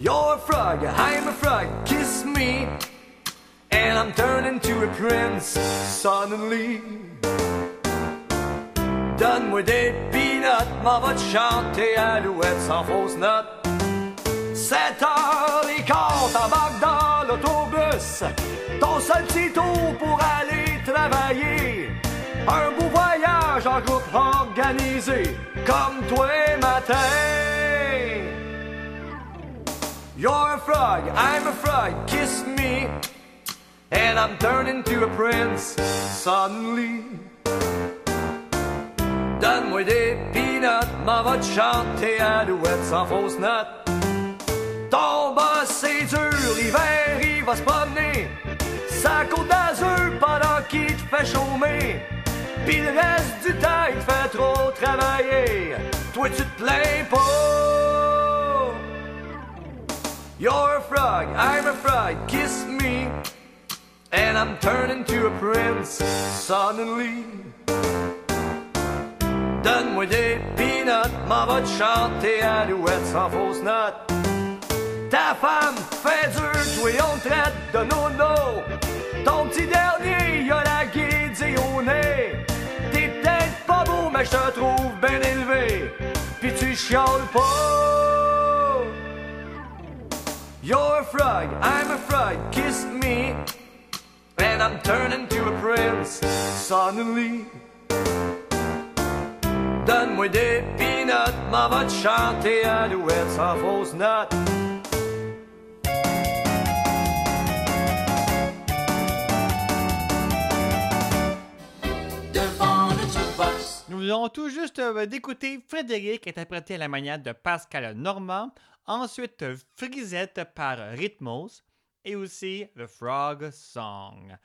You're a frog, I'm a frog, kiss me. And I'm turning to a prince suddenly. Donne-moi des peanuts, m'en va te chanter alouette sans fausse note. 7 heures quart, t'embarques dans Ton seul petit tour pour aller travailler. Un beau voyage en groupe organisé, comme toi matin. You're a frog, I'm a frog, kiss me. And I'm turning to a prince suddenly. Donne-moi des peanuts, m'en va te chanter alouette sans fausse note. Ton boss c'est dur, l'hiver il va se promener. Sa côte d'azur pendant qu'il te fait chômer. Pis le reste du temps il te fait trop travailler. Toi tu te plains pas. You're a frog, I'm a frog, kiss me. And I'm turning to a prince suddenly. Donne-moi des peanuts m'en va te chanter à l'ouette sans fausse note. Ta femme fait dur, toi on te traite de nono. Ton petit dernier, y a la guédille au nez. T'es peut-être pas beau, mais je te trouve bien élevé. Puis tu chiales pas. You're a frog, I'm a frog, kiss me. And I'm turning to a prince suddenly. Donne-moi des peanuts, m'en va te chanter à l'ouette sans fausse note. Venons tout juste euh, d'écouter Frédéric interprété à la manière de Pascal Normand, ensuite Frisette par Rhythmos et aussi The Frog Song.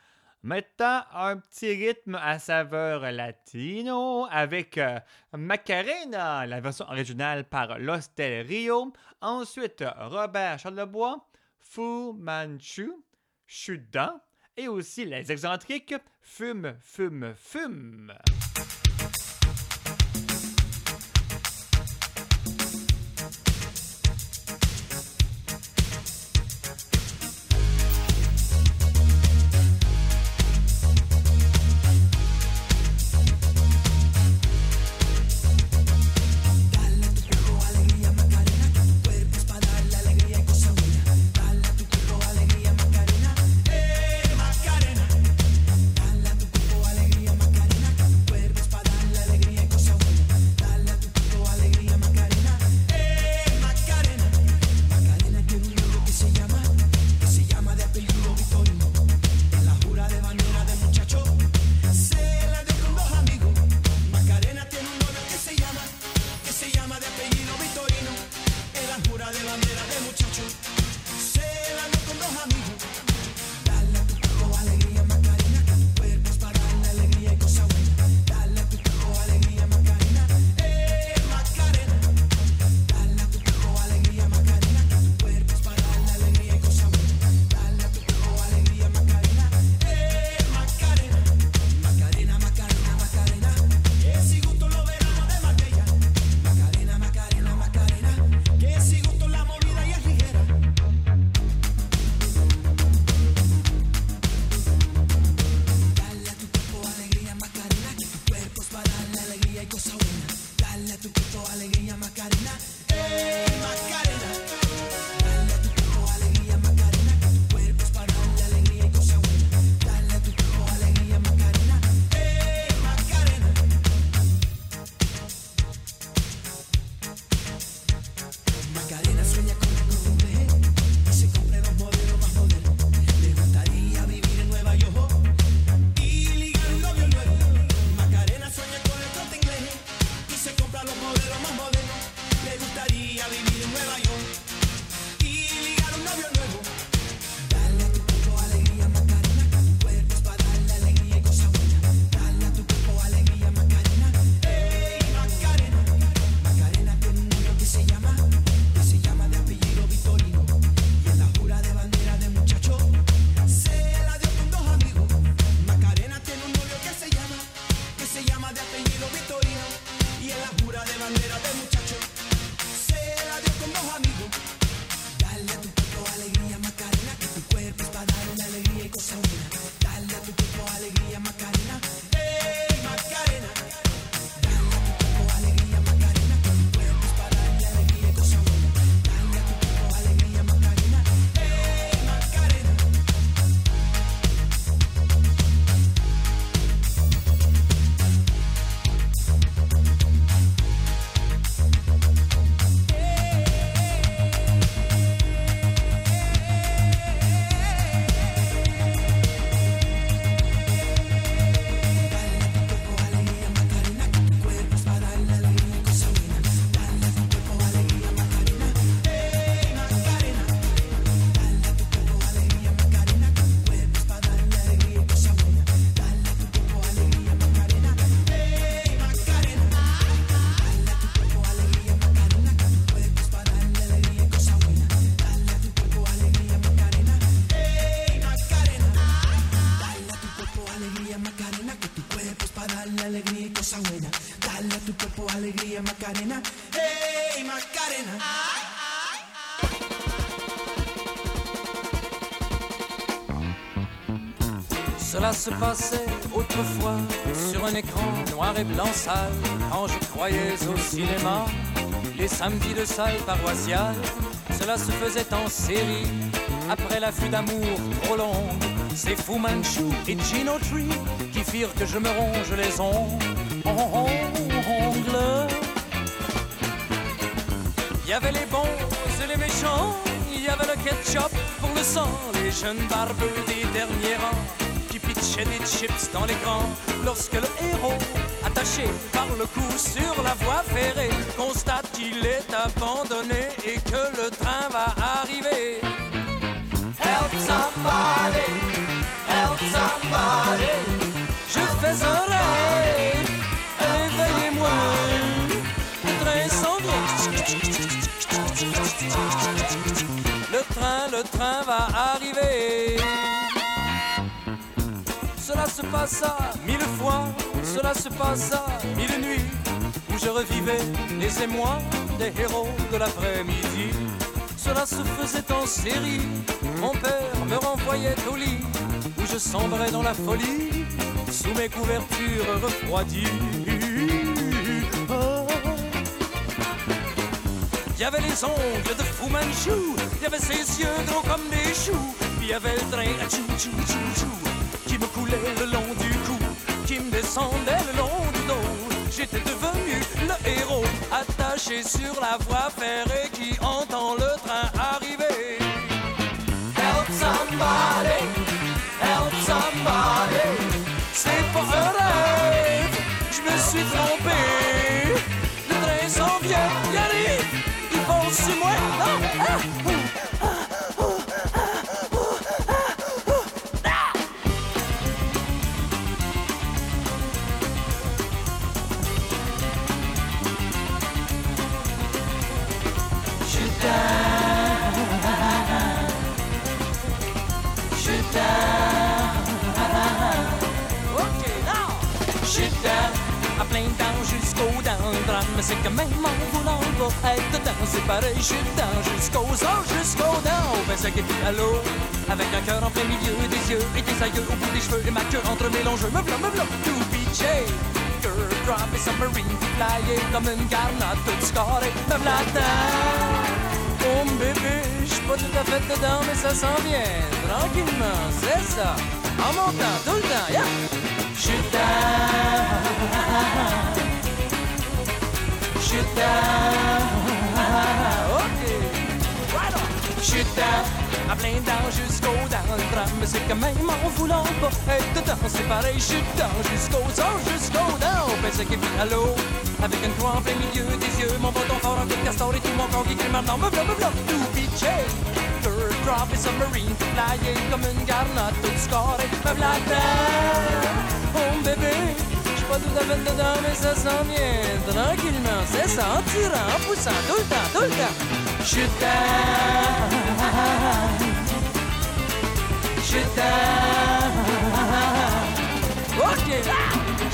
Maintenant, un petit rythme à saveur latino avec euh, Macarena, la version originale par L'Hostel Rio. Ensuite, Robert Charlebois, Fu Manchu, Chudan et aussi les excentriques Fume, Fume, Fume. Se passait autrefois sur un écran noir et blanc sale quand je croyais au cinéma. Les samedis de salle paroissiale, cela se faisait en série. Après l'affût d'amour trop longue, c'est Fu Manchu et Gino Tree qui firent que je me ronge les ongles. Il y avait les bons et les méchants, il y avait le ketchup pour le sang, les jeunes barbeux des derniers rangs des chips dans l'écran lorsque le héros, attaché par le cou sur la voie ferrée, constate qu'il est abandonné et que le train va arriver. Help somebody, help somebody. Je fais un rêve, réveillez-moi. Le train s'en vient. Le train, le train va arriver. Se passa mille fois, cela se passa mille nuits, où je revivais les émois des héros de l'après-midi. Cela se faisait en série, mon père me renvoyait au lit, où je sombrais dans la folie, sous mes couvertures refroidies. Oh. Il y avait les ongles de Fu Manchu, il y avait ses yeux gros comme des choux, il y avait le train à chou chou le long du cou, qui me descendait le long du dos. J'étais devenu le héros, attaché sur la voie ferrée qui entend le Mais c'est quand même en voulant pas être dedans. C'est pareil, je suis dedans jusqu'aux os, jusqu'aux dents. Ben ça qui à l'eau. Avec un cœur en plein milieu des yeux et des aïeux au bout des cheveux et ma queue entre mes longs jeux. Me v'là, me v'là, to be changed. Girl, drop et submarine flyé comme une garnotte toute scarrée. Me v'là. Oh bébé, je suis pas tout à fait dedans, mais ça s'en vient. Tranquillement, c'est ça. En montant, tout le temps, yeah. T'aime. Right on. Je t'aime. À plein dents jusqu'aux dents le drame Mais c'est quand même en voulant pas être dedans C'est pareil, suis dedans jusqu'aux os, jusqu'aux dents. Ben c'est qui vit à l'eau Avec une croix en plein milieu des yeux. Mon bâton fort en queue de castor et tout mon corps qui crie maintenant Me me v'là, to be changed Third drop et submarine Flyé comme une garnotte toute scarrée Me v'là dedans Oh bébé Fait dedans mais ça s'en vient Tranquillement, c'est ça, en tirant, en poussant Tout le temps, tout le temps Je t'aime Je t'aime Ok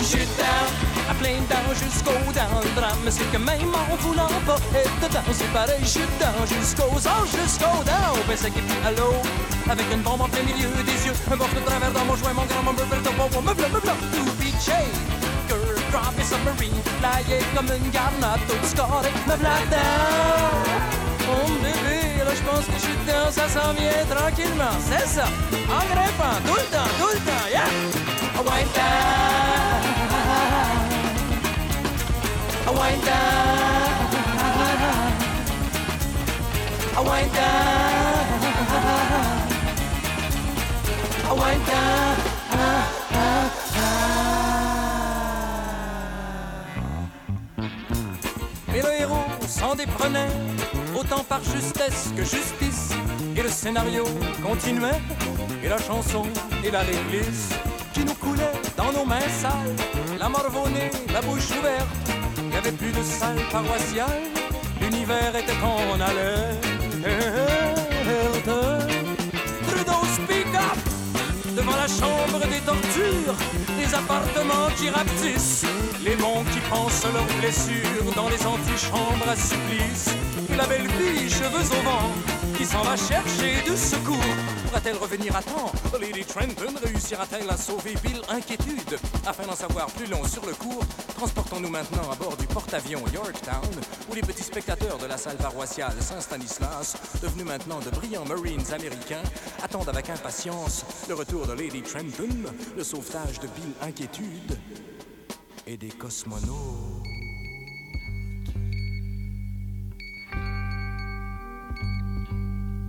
Je t'aime à plein dents jusqu'aux dents le drame c'est que même en voulant pas être dedans C'est pareil, je dedans jusqu'aux os, jusqu'aux dents Ben c'est qui à l'eau Avec une bombe en plein milieu des yeux Un de travers dans mon joint, mon grand me v'là, to be changed Girl, drop et submarine Flyé comme une garnotte toute scarrée Me v'là dedans Oh bébé, là je pense que je suis dedans, ça s'en vient tranquillement, c'est ça. En grimpant, tout le temps, tout le temps, yeah. Wind down, wind down, wind down, wind down. S'en déprenait autant par justesse que justice. Et le scénario continuait, et la chanson et la réglisse qui nous coulait dans nos mains sales, la morvonnée, la bouche ouverte. Il n'y avait plus de salle paroissiale, l'univers était en alerte. Trudeau speak up devant la chambre des tortures, appartements qui les bons qui pensent leurs blessures dans les antichambres à supplice, la belle fille, cheveux au vent, qui s'en va chercher du secours. Pourra-t-elle revenir à temps Lady Trenton réussira-t-elle à sauver Bill Inquiétude Afin d'en savoir plus long sur le cours, transportons-nous maintenant à bord du porte-avions Yorktown, où les petits spectateurs de la salle paroissiale Saint-Stanislas, devenus maintenant de brillants Marines américains, attendent avec impatience le retour de Lady Trenton, le sauvetage de Bill Inquiétude et des cosmonautes.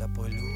d'Apollo.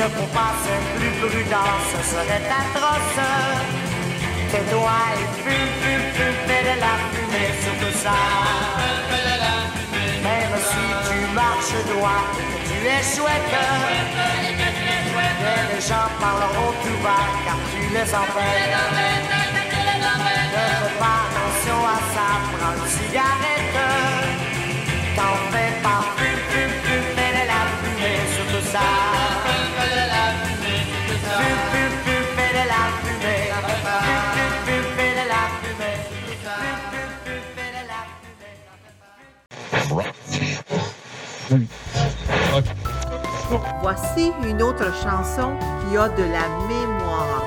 ne faut pas se plus prudent, ce serait atroce. Tes doigts et fume, fume, fume, fais de la fumée, sur tout ça. Même si tu marches droit, que tu es chouette. Les gens parleront tout bas, car tu les emmènes. Ne fais pas attention à ça, prends une cigarette. T'en fais pas, fume, fume, fume, fais de la fumée, sur tout ça. Voici une autre chanson qui a de la mémoire.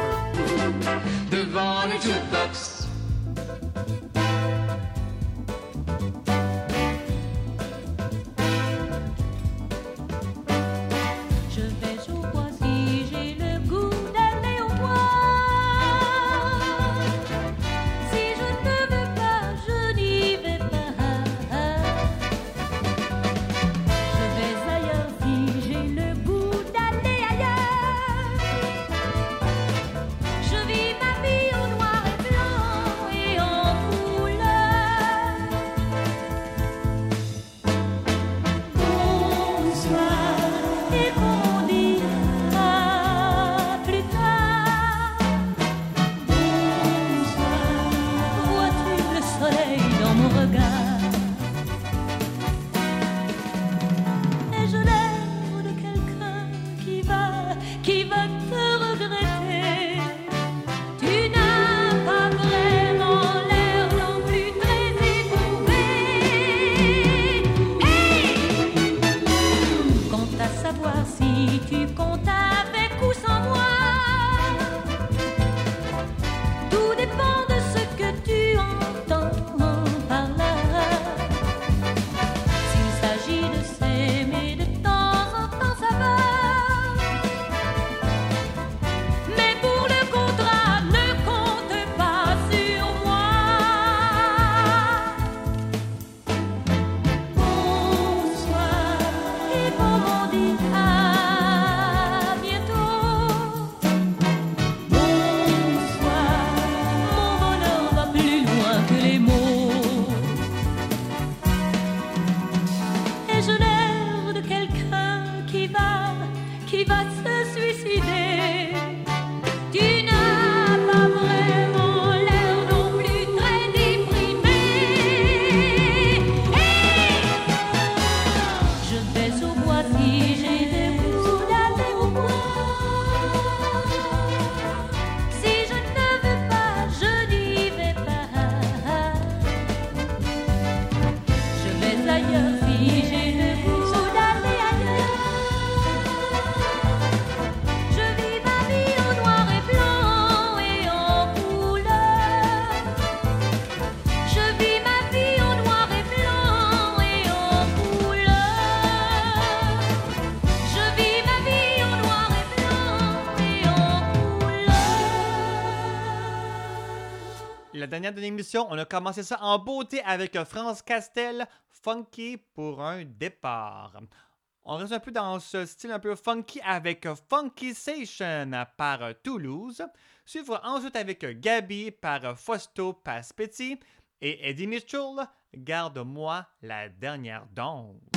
de l'émission, on a commencé ça en beauté avec France Castel, funky pour un départ. On reste un peu dans ce style un peu funky avec Funky Station par Toulouse, suivre ensuite avec Gabi par Fausto Paspetti et Eddie Mitchell, Garde-moi la dernière danse.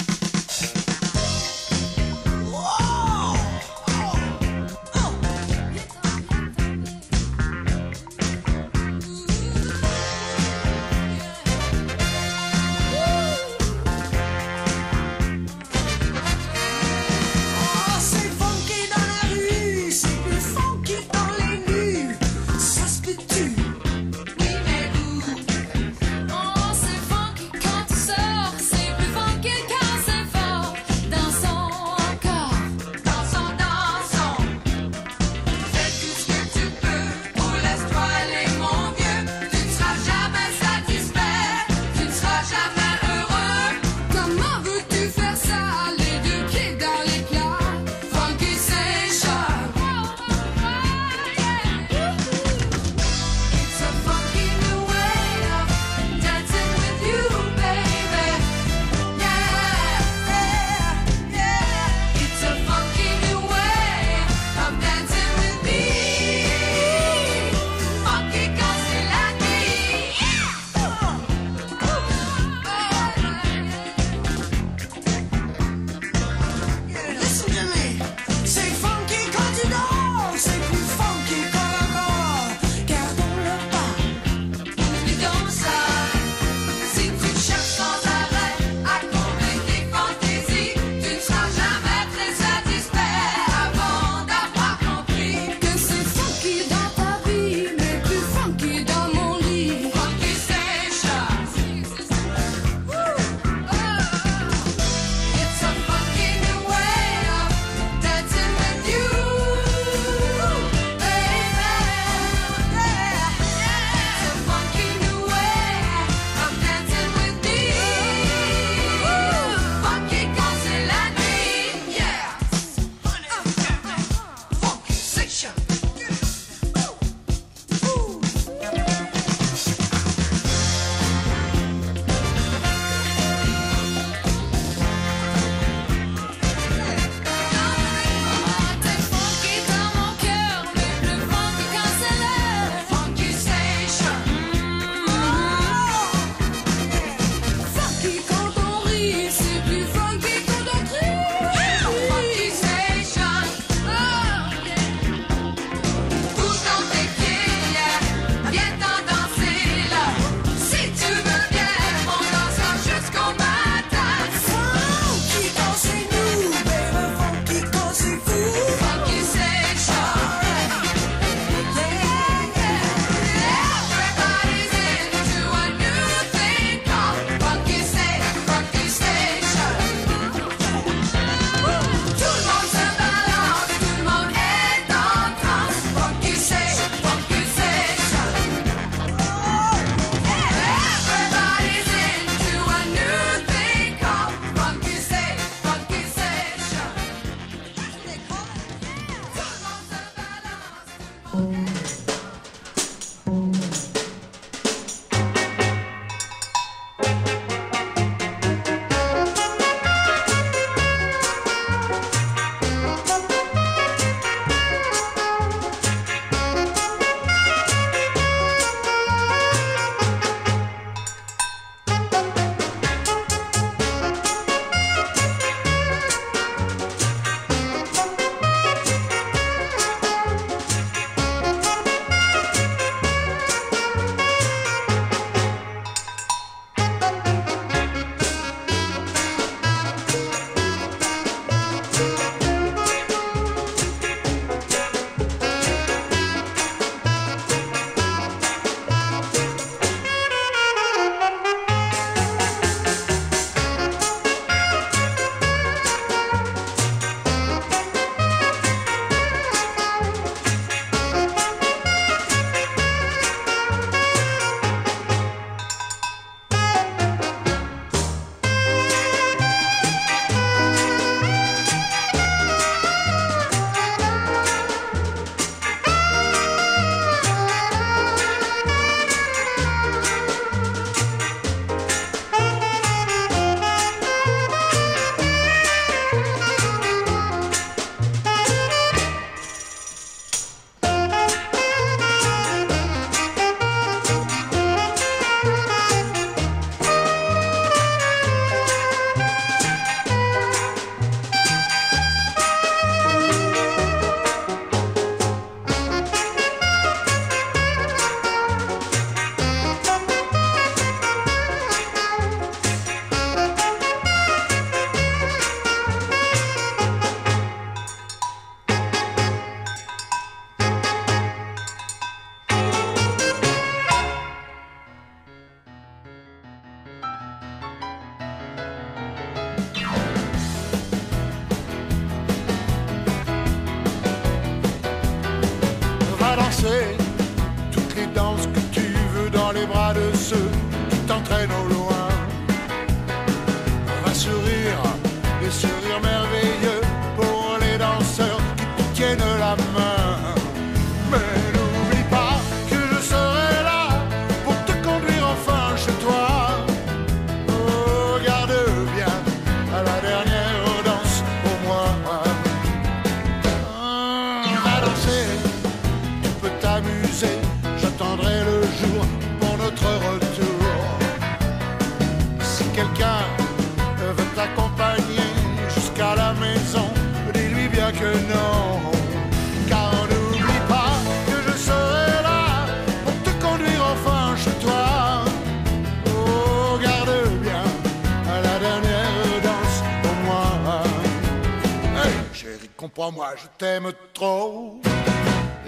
Comprends-moi, je t'aime trop.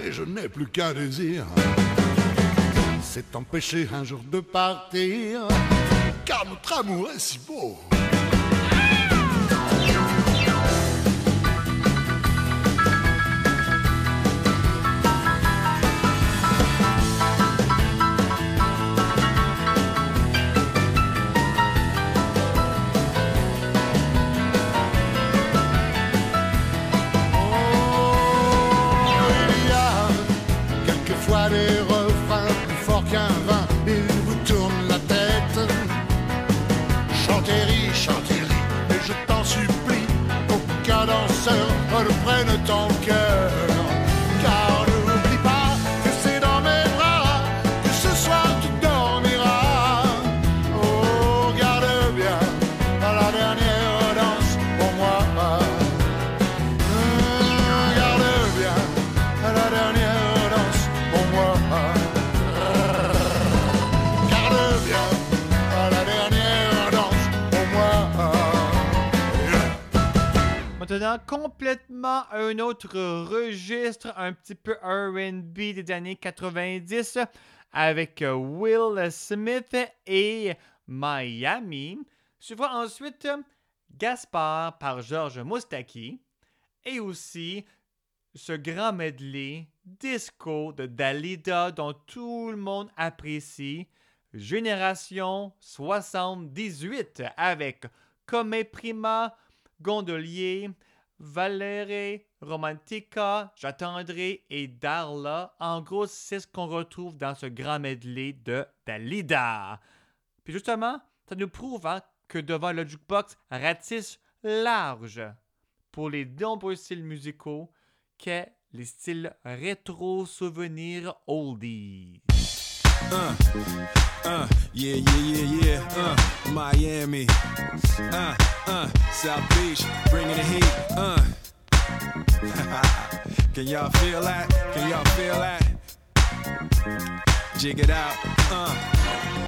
Et je n'ai plus qu'un désir. C'est t'empêcher un jour de partir. Car notre amour est si beau. Un autre registre, un petit peu RB des années 90, avec euh, Will Smith et Miami. Suivra ensuite Gaspard par Georges Moustaki et aussi ce grand medley disco de Dalida dont tout le monde apprécie. Génération 78 avec Come Prima, Gondolier, Valere, Romantica, J'attendrai et Darla. En gros, c'est ce qu'on retrouve dans ce grand medley de Dalida. Puis justement, ça nous prouve hein, que devant le jukebox ratisse large pour les nombreux styles musicaux qu'est les styles rétro souvenirs oldies. <laughs> Can y'all feel that? Can y'all feel that? Jig it out. Uh.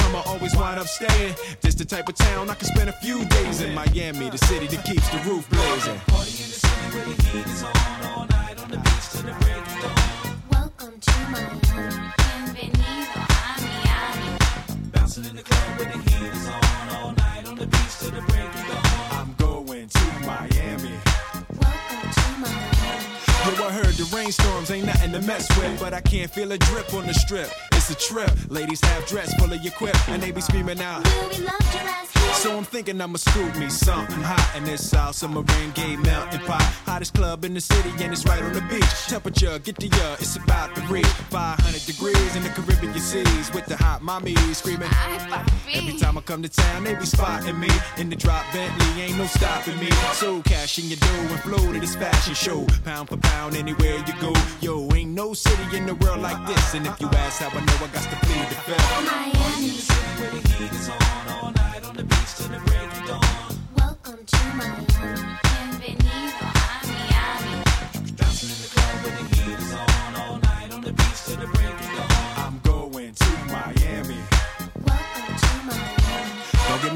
come, I always wind up staying. This the type of town I can spend a few days in Miami, the city that keeps the roof blazing. Party in the city where the heat is on all night on the beach till the break of dawn. Welcome to Miami. Bienvenido a Miami. Bouncing in the club when the heat is on all night on the beach till the break of dawn. I'm going to Miami. Welcome to Miami. Yo, I heard the rainstorms ain't nothing to mess with, but I can't feel a drip on the strip. It's a trip. Ladies have dress full of your quip, and they be screaming out. We loved your ass here. So I'm thinking I'ma scoop me something hot in this South Submarine Gay melting pot. Hottest club in the city, and it's right on the beach. Temperature, get the uh, it's about to reach 500 degrees in the Caribbean seas with the hot mommy screaming. Every time I come to town, they be spotting me in the drop Bentley, ain't no stopping me. So cash in your dough and flow to this fashion show, pound for pound anywhere you go. Yo, ain't no city in the world like this, and if you ask how I know, know I got to plead the fifth. Miami. Where the heat is on all night on the beach till the break of dawn. Welcome to Miami. Bienvenido a Miami. Dancing in the club where the heat is on all night on the beach till the break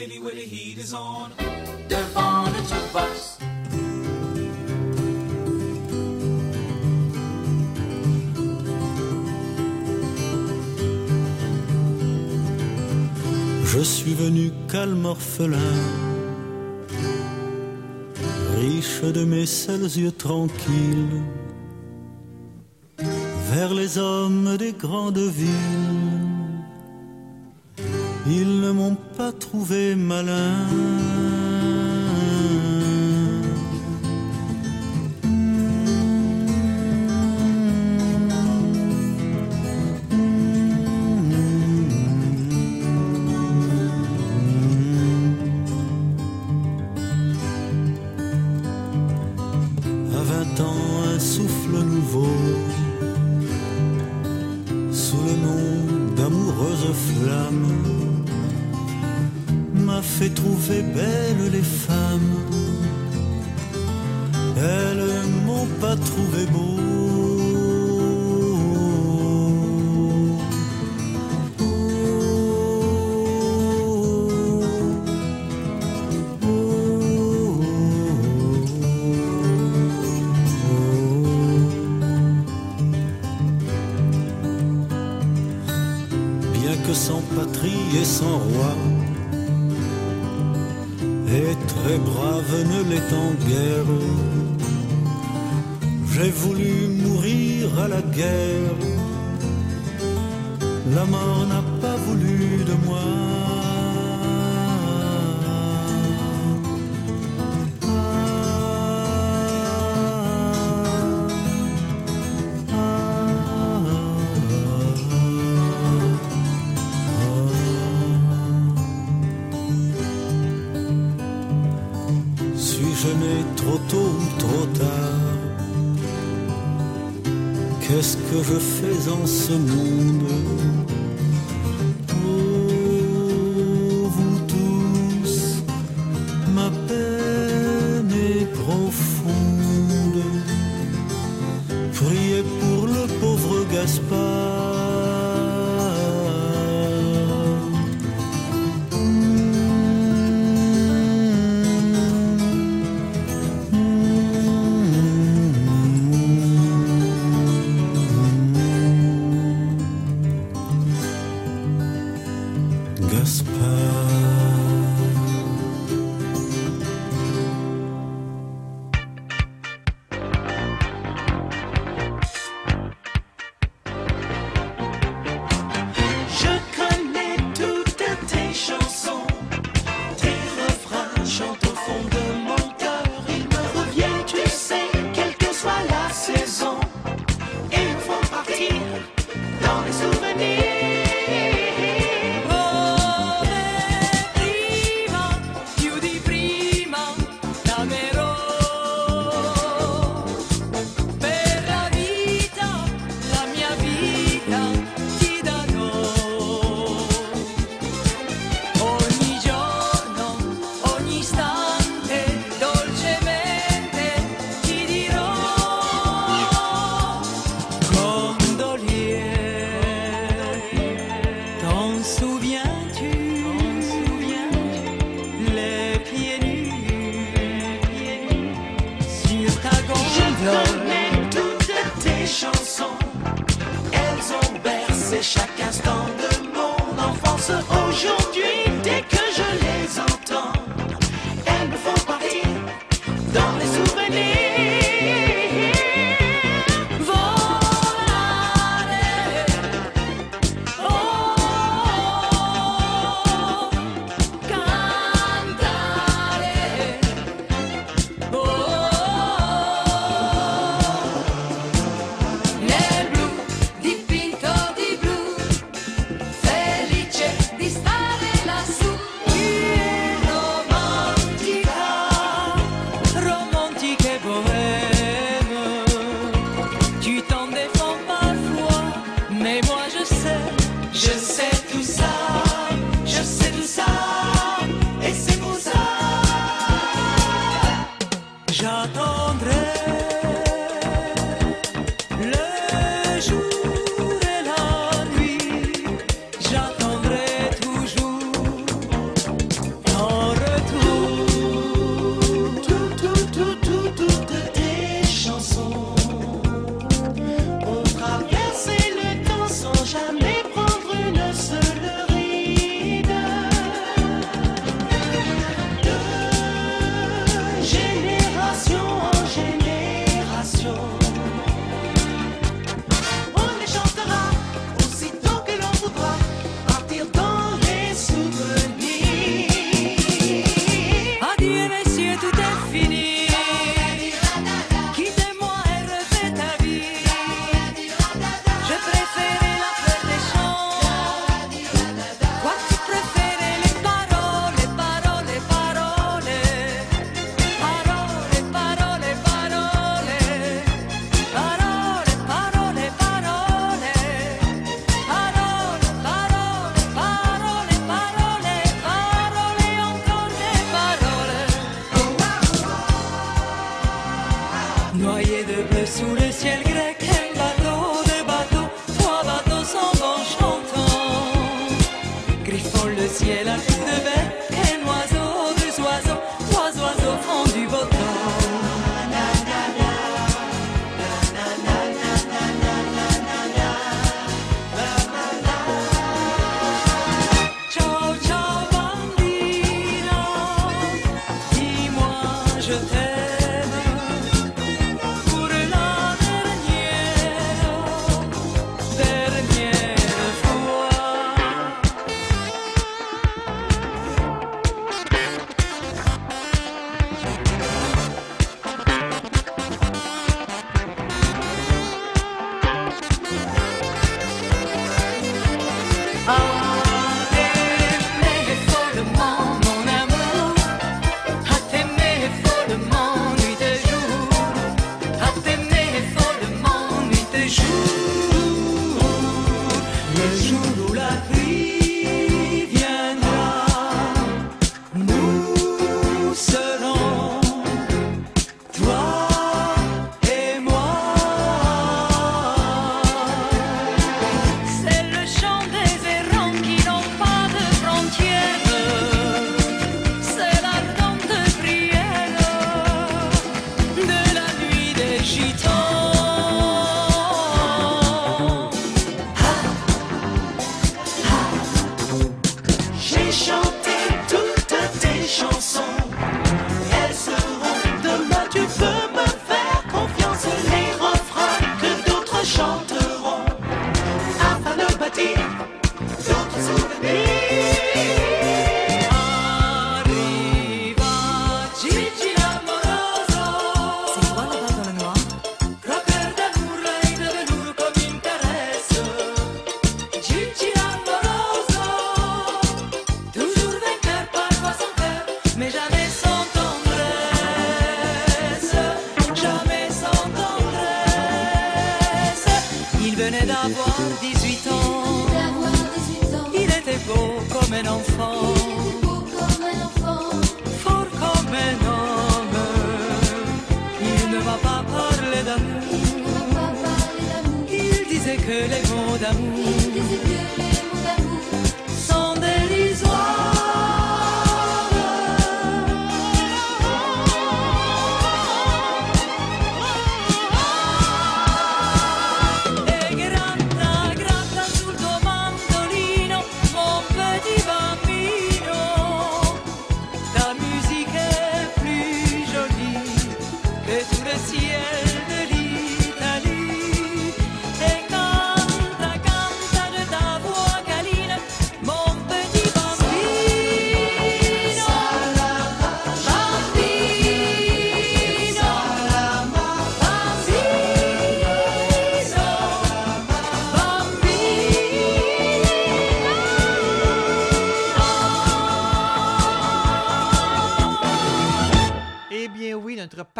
City where the heat is on. devant le jukebox. Je suis venu calme orphelin, riche de mes seuls yeux tranquilles, vers les hommes des grandes villes. Ils ne m'ont pas trouvé malin.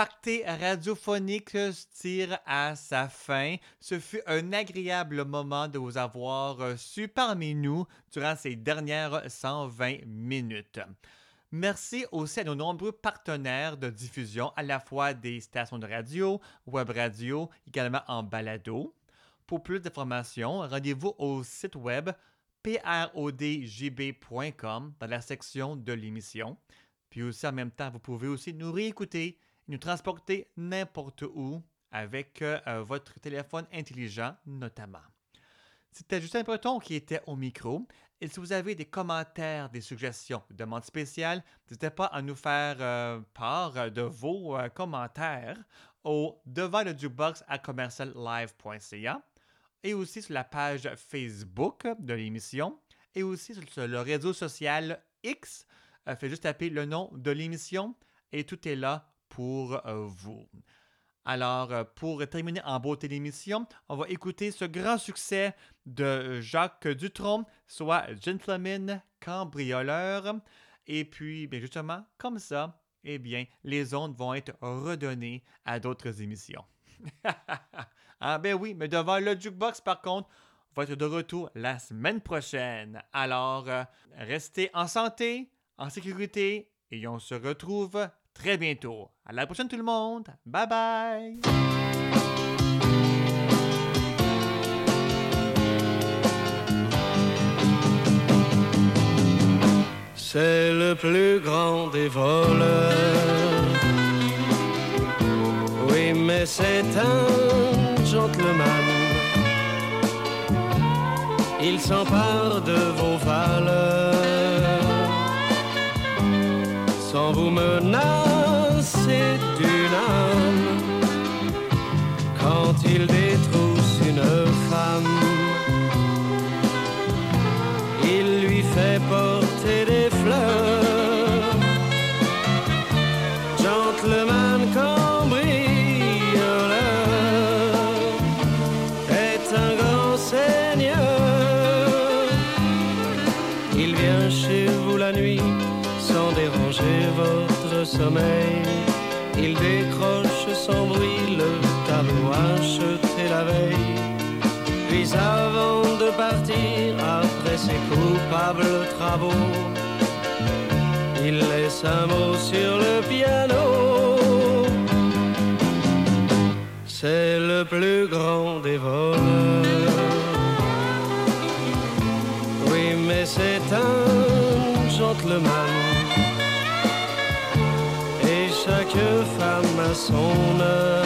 Party radiophonique se tire à sa fin. Ce fut un agréable moment de vous avoir euh, su parmi nous durant ces dernières 120 minutes. Merci aussi à nos nombreux partenaires de diffusion, à la fois des stations de radio, web radio, également en balado. Pour plus d'informations, rendez-vous au site web prodgb.com dans la section de l'émission. Puis aussi, en même temps, vous pouvez aussi nous réécouter nous transporter n'importe où avec euh, euh, votre téléphone intelligent notamment. C'était Justin Breton qui était au micro. Et si vous avez des commentaires, des suggestions, des demandes spéciales, n'hésitez pas à nous faire euh, part de vos commentaires au devant le jukebox à commerciallive.ca et aussi sur la page Facebook de l'émission et aussi sur, le réseau social X. Euh, faites juste taper le nom de l'émission et tout est là pour euh, vous. Alors, euh, pour terminer en beauté l'émission, on va écouter ce grand succès de Jacques Dutronc, soit Gentleman Cambrioleur. Et puis, bien justement, comme ça, eh bien, les ondes vont être redonnées à d'autres émissions. <laughs> ah ben oui, mais devant le jukebox, par contre, on va être de retour la semaine prochaine. Alors, euh, restez en santé, en sécurité, et on se retrouve très bientôt. À la prochaine tout le monde. Bye bye. C'est le plus grand des voleurs. Oui, mais c'est un gentleman. Il s'empare de vos valeurs sans vous menacer ses coupables travaux, il laisse un mot sur le piano. C'est le plus grand des voleurs. Oui, mais c'est un gentleman. Et chaque femme a son heure.